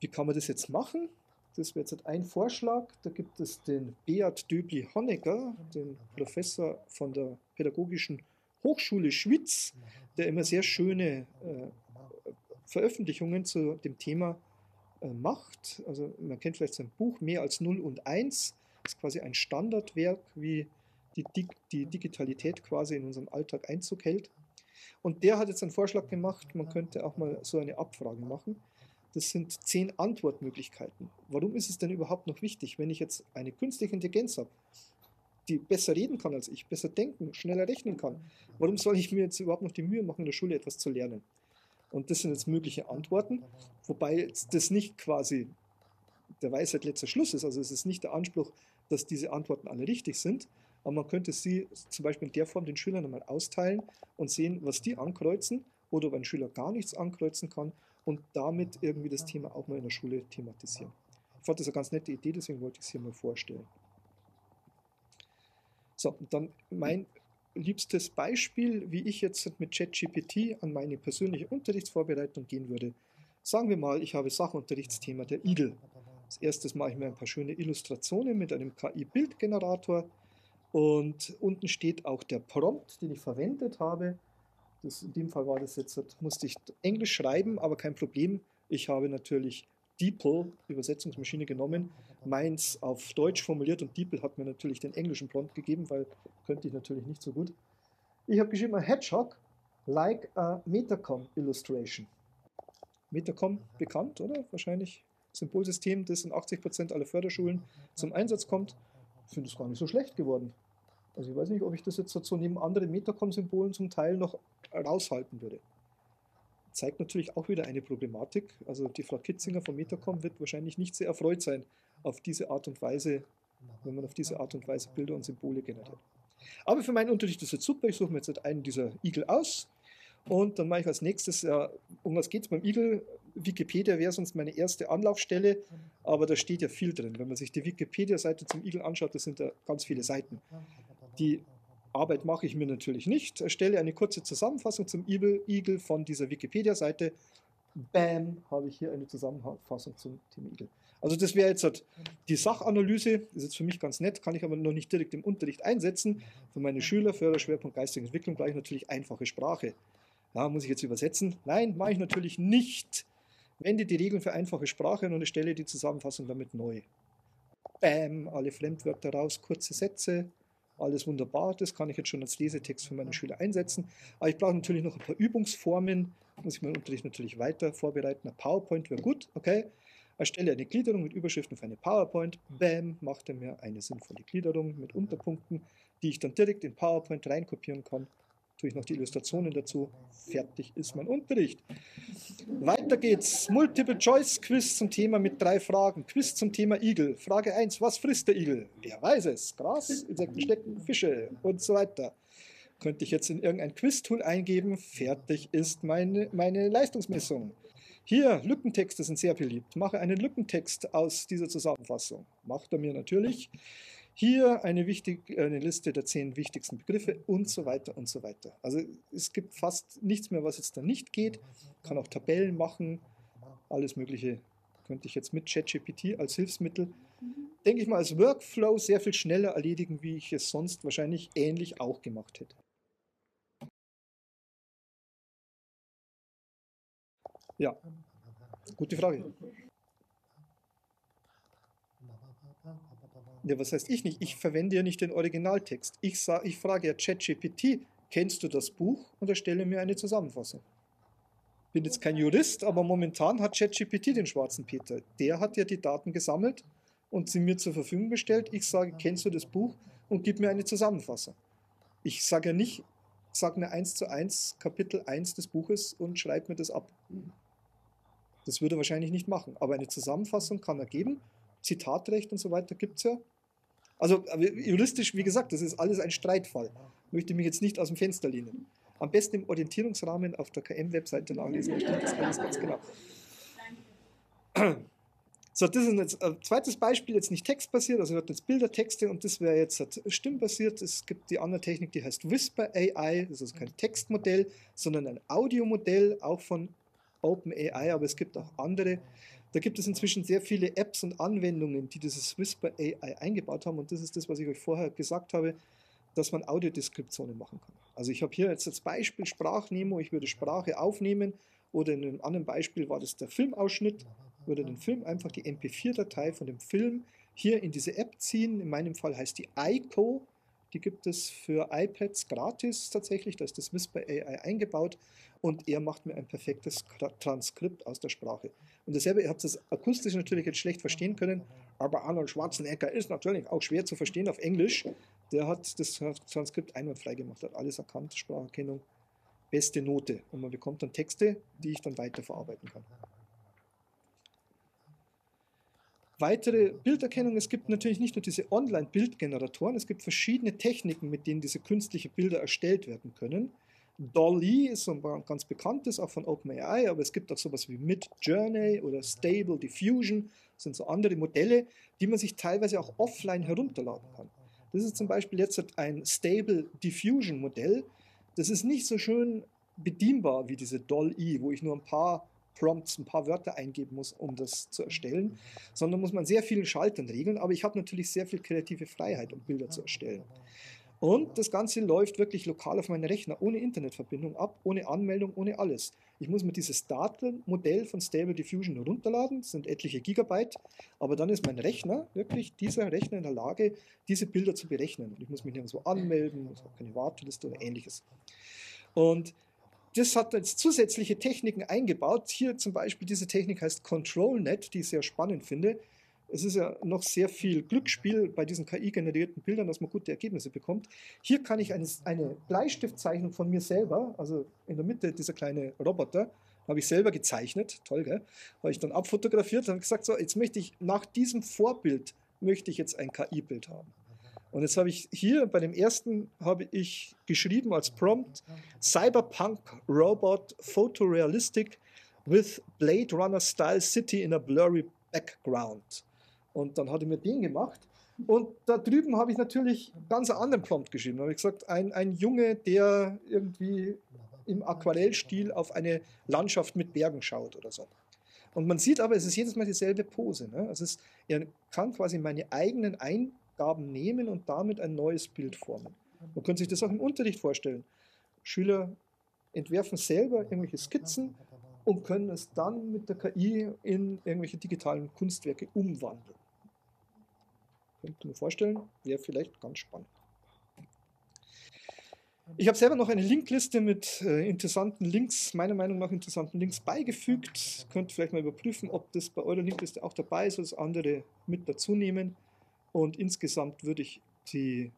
Wie kann man das jetzt machen? Das wäre jetzt ein Vorschlag. Da gibt es den Beat Döbli-Honegger, den Professor von der Pädagogischen Hochschule Schwyz, der immer sehr schöne äh, Veröffentlichungen zu dem Thema äh, macht. Also man kennt vielleicht sein Buch Mehr als 0 und 1. Das ist quasi ein Standardwerk, wie die, die Digitalität quasi in unserem Alltag Einzug hält. Und der hat jetzt einen Vorschlag gemacht, man könnte auch mal so eine Abfrage machen. Das sind zehn Antwortmöglichkeiten. Warum ist es denn überhaupt noch wichtig, wenn ich jetzt eine künstliche Intelligenz habe, die besser reden kann als ich, besser denken, schneller rechnen kann? Warum soll ich mir jetzt überhaupt noch die Mühe machen, in der Schule etwas zu lernen? Und das sind jetzt mögliche Antworten, wobei das nicht quasi der Weisheit letzter Schluss ist. Also es ist nicht der Anspruch, dass diese Antworten alle richtig sind, aber man könnte sie zum Beispiel in der Form den Schülern einmal austeilen und sehen, was die ankreuzen oder ob ein Schüler gar nichts ankreuzen kann und damit irgendwie das Thema auch mal in der Schule thematisieren. Ich fand das eine ganz nette Idee, deswegen wollte ich es hier mal vorstellen. So, dann mein liebstes Beispiel, wie ich jetzt mit ChatGPT an meine persönliche Unterrichtsvorbereitung gehen würde. Sagen wir mal, ich habe Sachunterrichtsthema der Igel. Als erstes mache ich mir ein paar schöne Illustrationen mit einem KI-Bildgenerator und unten steht auch der Prompt, den ich verwendet habe. Das, in dem Fall war das jetzt, musste ich Englisch schreiben, aber kein Problem. Ich habe natürlich DeepL, Übersetzungsmaschine, genommen, meins auf Deutsch formuliert und DeepL hat mir natürlich den englischen Prompt gegeben, weil könnte ich natürlich nicht so gut. Ich habe geschrieben, hedgehog like a Metacom illustration. Metacom bekannt, oder? Wahrscheinlich Symbolsystem, das in 80% aller Förderschulen zum Einsatz kommt. Ich finde es gar nicht so schlecht geworden. Also ich weiß nicht, ob ich das jetzt so neben anderen Metacom-Symbolen zum Teil noch raushalten würde. zeigt natürlich auch wieder eine Problematik. Also die Frau Kitzinger von Metacom wird wahrscheinlich nicht sehr erfreut sein auf diese Art und Weise, wenn man auf diese Art und Weise Bilder und Symbole generiert. Aber für meinen Unterricht ist es super. Ich suche mir jetzt einen dieser Igel aus und dann mache ich als nächstes, ja, um was geht es beim Igel? Wikipedia wäre sonst meine erste Anlaufstelle, aber da steht ja viel drin. Wenn man sich die Wikipedia-Seite zum Igel anschaut, da sind da ganz viele Seiten. Die Arbeit mache ich mir natürlich nicht. Erstelle eine kurze Zusammenfassung zum Igel von dieser Wikipedia-Seite. Bam, habe ich hier eine Zusammenfassung zum Thema Igel. Also das wäre jetzt halt die Sachanalyse, ist jetzt für mich ganz nett, kann ich aber noch nicht direkt im Unterricht einsetzen. Für meine Schüler, Förderschwerpunkt geistige Entwicklung, gleich natürlich einfache Sprache. Ja, muss ich jetzt übersetzen? Nein, mache ich natürlich nicht. Wende die Regeln für einfache Sprache und erstelle die Zusammenfassung damit neu. Bam, alle Fremdwörter raus, kurze Sätze, alles wunderbar. Das kann ich jetzt schon als Lesetext für meine Schüler einsetzen. Aber ich brauche natürlich noch ein paar Übungsformen. Muss ich meinen Unterricht natürlich weiter vorbereiten. Ein PowerPoint wäre gut, okay. Erstelle eine Gliederung mit Überschriften für eine PowerPoint. Bam, macht er mir eine sinnvolle Gliederung mit Unterpunkten, die ich dann direkt in PowerPoint reinkopieren kann tue ich noch die Illustrationen dazu. Fertig ist mein Unterricht. Weiter geht's. Multiple-Choice-Quiz zum Thema mit drei Fragen. Quiz zum Thema Igel. Frage 1. Was frisst der Igel? Wer weiß es? Gras, Insekten, Schnecken, Fische und so weiter. Könnte ich jetzt in irgendein Quiz-Tool eingeben. Fertig ist meine, meine Leistungsmessung. Hier, Lückentexte sind sehr beliebt. Mache einen Lückentext aus dieser Zusammenfassung. Macht er mir natürlich. Hier eine, wichtig, eine Liste der zehn wichtigsten Begriffe und so weiter und so weiter. Also es gibt fast nichts mehr, was jetzt da nicht geht. Kann auch Tabellen machen, alles Mögliche könnte ich jetzt mit ChatGPT als Hilfsmittel, denke ich mal, als Workflow sehr viel schneller erledigen, wie ich es sonst wahrscheinlich ähnlich auch gemacht hätte. Ja, gute Frage. Ja, was heißt ich nicht? Ich verwende ja nicht den Originaltext. Ich, sag, ich frage ja ChatGPT, kennst du das Buch? Und erstelle mir eine Zusammenfassung. Bin jetzt kein Jurist, aber momentan hat ChatGPT den schwarzen Peter. Der hat ja die Daten gesammelt und sie mir zur Verfügung gestellt. Ich sage, kennst du das Buch? Und gib mir eine Zusammenfassung. Ich sage ja nicht, sag mir eins zu eins Kapitel 1 des Buches und schreib mir das ab. Das würde er wahrscheinlich nicht machen. Aber eine Zusammenfassung kann er geben. Zitatrecht und so weiter gibt es ja. Also juristisch, wie gesagt, das ist alles ein Streitfall. Ich möchte mich jetzt nicht aus dem Fenster lehnen. Am besten im Orientierungsrahmen auf der KM-Webseite nachlesen, da das alles ganz genau. So, das ist jetzt ein zweites Beispiel, jetzt nicht textbasiert, also wird jetzt Bilder, Texte und das wäre jetzt stimmbasiert. Es gibt die andere Technik, die heißt Whisper AI, das ist also kein Textmodell, sondern ein Audiomodell, auch von OpenAI, aber es gibt auch andere. Da gibt es inzwischen sehr viele Apps und Anwendungen, die dieses Whisper AI eingebaut haben. Und das ist das, was ich euch vorher gesagt habe, dass man Audiodeskriptionen machen kann. Also ich habe hier jetzt als Beispiel Sprachnemo, ich würde Sprache aufnehmen oder in einem anderen Beispiel war das der Filmausschnitt, würde den Film einfach die MP4-Datei von dem Film hier in diese App ziehen. In meinem Fall heißt die ICO. Die gibt es für iPads gratis tatsächlich. Da ist das Whisper AI eingebaut und er macht mir ein perfektes Transkript aus der Sprache. Und dasselbe, ihr habt das akustisch natürlich jetzt schlecht verstehen können, aber Arnold Schwarzenegger ist natürlich auch schwer zu verstehen auf Englisch. Der hat das Transkript einwandfrei gemacht, hat alles erkannt, Spracherkennung, beste Note. Und man bekommt dann Texte, die ich dann weiterverarbeiten kann. Weitere Bilderkennung, es gibt natürlich nicht nur diese Online-Bildgeneratoren, es gibt verschiedene Techniken, mit denen diese künstlichen Bilder erstellt werden können. Dolly ist so ein ganz bekanntes, auch von OpenAI, aber es gibt auch sowas wie Midjourney oder Stable Diffusion, das sind so andere Modelle, die man sich teilweise auch offline herunterladen kann. Das ist zum Beispiel jetzt ein Stable Diffusion Modell. Das ist nicht so schön bedienbar wie diese Dolly, wo ich nur ein paar Prompts, ein paar Wörter eingeben muss, um das zu erstellen, sondern muss man sehr vielen Schaltern regeln. Aber ich habe natürlich sehr viel kreative Freiheit, um Bilder zu erstellen. Und das Ganze läuft wirklich lokal auf meinen Rechner, ohne Internetverbindung ab, ohne Anmeldung, ohne alles. Ich muss mir dieses Datenmodell von Stable Diffusion runterladen, das sind etliche Gigabyte, aber dann ist mein Rechner, wirklich dieser Rechner in der Lage, diese Bilder zu berechnen. Und ich muss mich nirgendwo anmelden, muss auch keine Warteliste oder ähnliches. Und das hat jetzt zusätzliche Techniken eingebaut. Hier zum Beispiel diese Technik heißt ControlNet, die ich sehr spannend finde es ist ja noch sehr viel Glücksspiel bei diesen KI-generierten Bildern, dass man gute Ergebnisse bekommt. Hier kann ich eine, eine Bleistiftzeichnung von mir selber, also in der Mitte dieser kleine Roboter, Habe ich selber gezeichnet, toll, gell? Habe ich dann abfotografiert und gesagt, so, jetzt möchte ich nach diesem Vorbild möchte ich jetzt ein KI-Bild haben. Und jetzt habe ich hier bei dem ersten habe ich geschrieben als Prompt Cyberpunk Robot Photorealistic with Blade Runner Style City in a blurry background. Und dann hat er mir den gemacht. Und da drüben habe ich natürlich ganz einen anderen Prompt geschrieben. Da habe ich gesagt, ein, ein Junge, der irgendwie im Aquarellstil auf eine Landschaft mit Bergen schaut oder so. Und man sieht aber, es ist jedes Mal dieselbe Pose. Ne? Also es, er kann quasi meine eigenen Eingaben nehmen und damit ein neues Bild formen. Man könnte sich das auch im Unterricht vorstellen. Schüler entwerfen selber irgendwelche Skizzen und können es dann mit der KI in irgendwelche digitalen Kunstwerke umwandeln. Könnte mir vorstellen, wäre vielleicht ganz spannend. Ich habe selber noch eine Linkliste mit äh, interessanten Links, meiner Meinung nach interessanten Links beigefügt. Könnt vielleicht mal überprüfen, ob das bei eurer Linkliste auch dabei ist oder andere mit dazu nehmen. Und insgesamt würde ich die,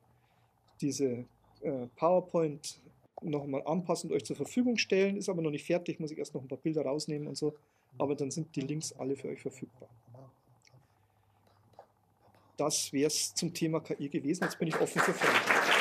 diese äh, PowerPoint nochmal anpassen und euch zur Verfügung stellen. Ist aber noch nicht fertig, muss ich erst noch ein paar Bilder rausnehmen und so. Aber dann sind die Links alle für euch verfügbar. Das wäre es zum Thema KI gewesen. Jetzt bin ich offen für Fragen.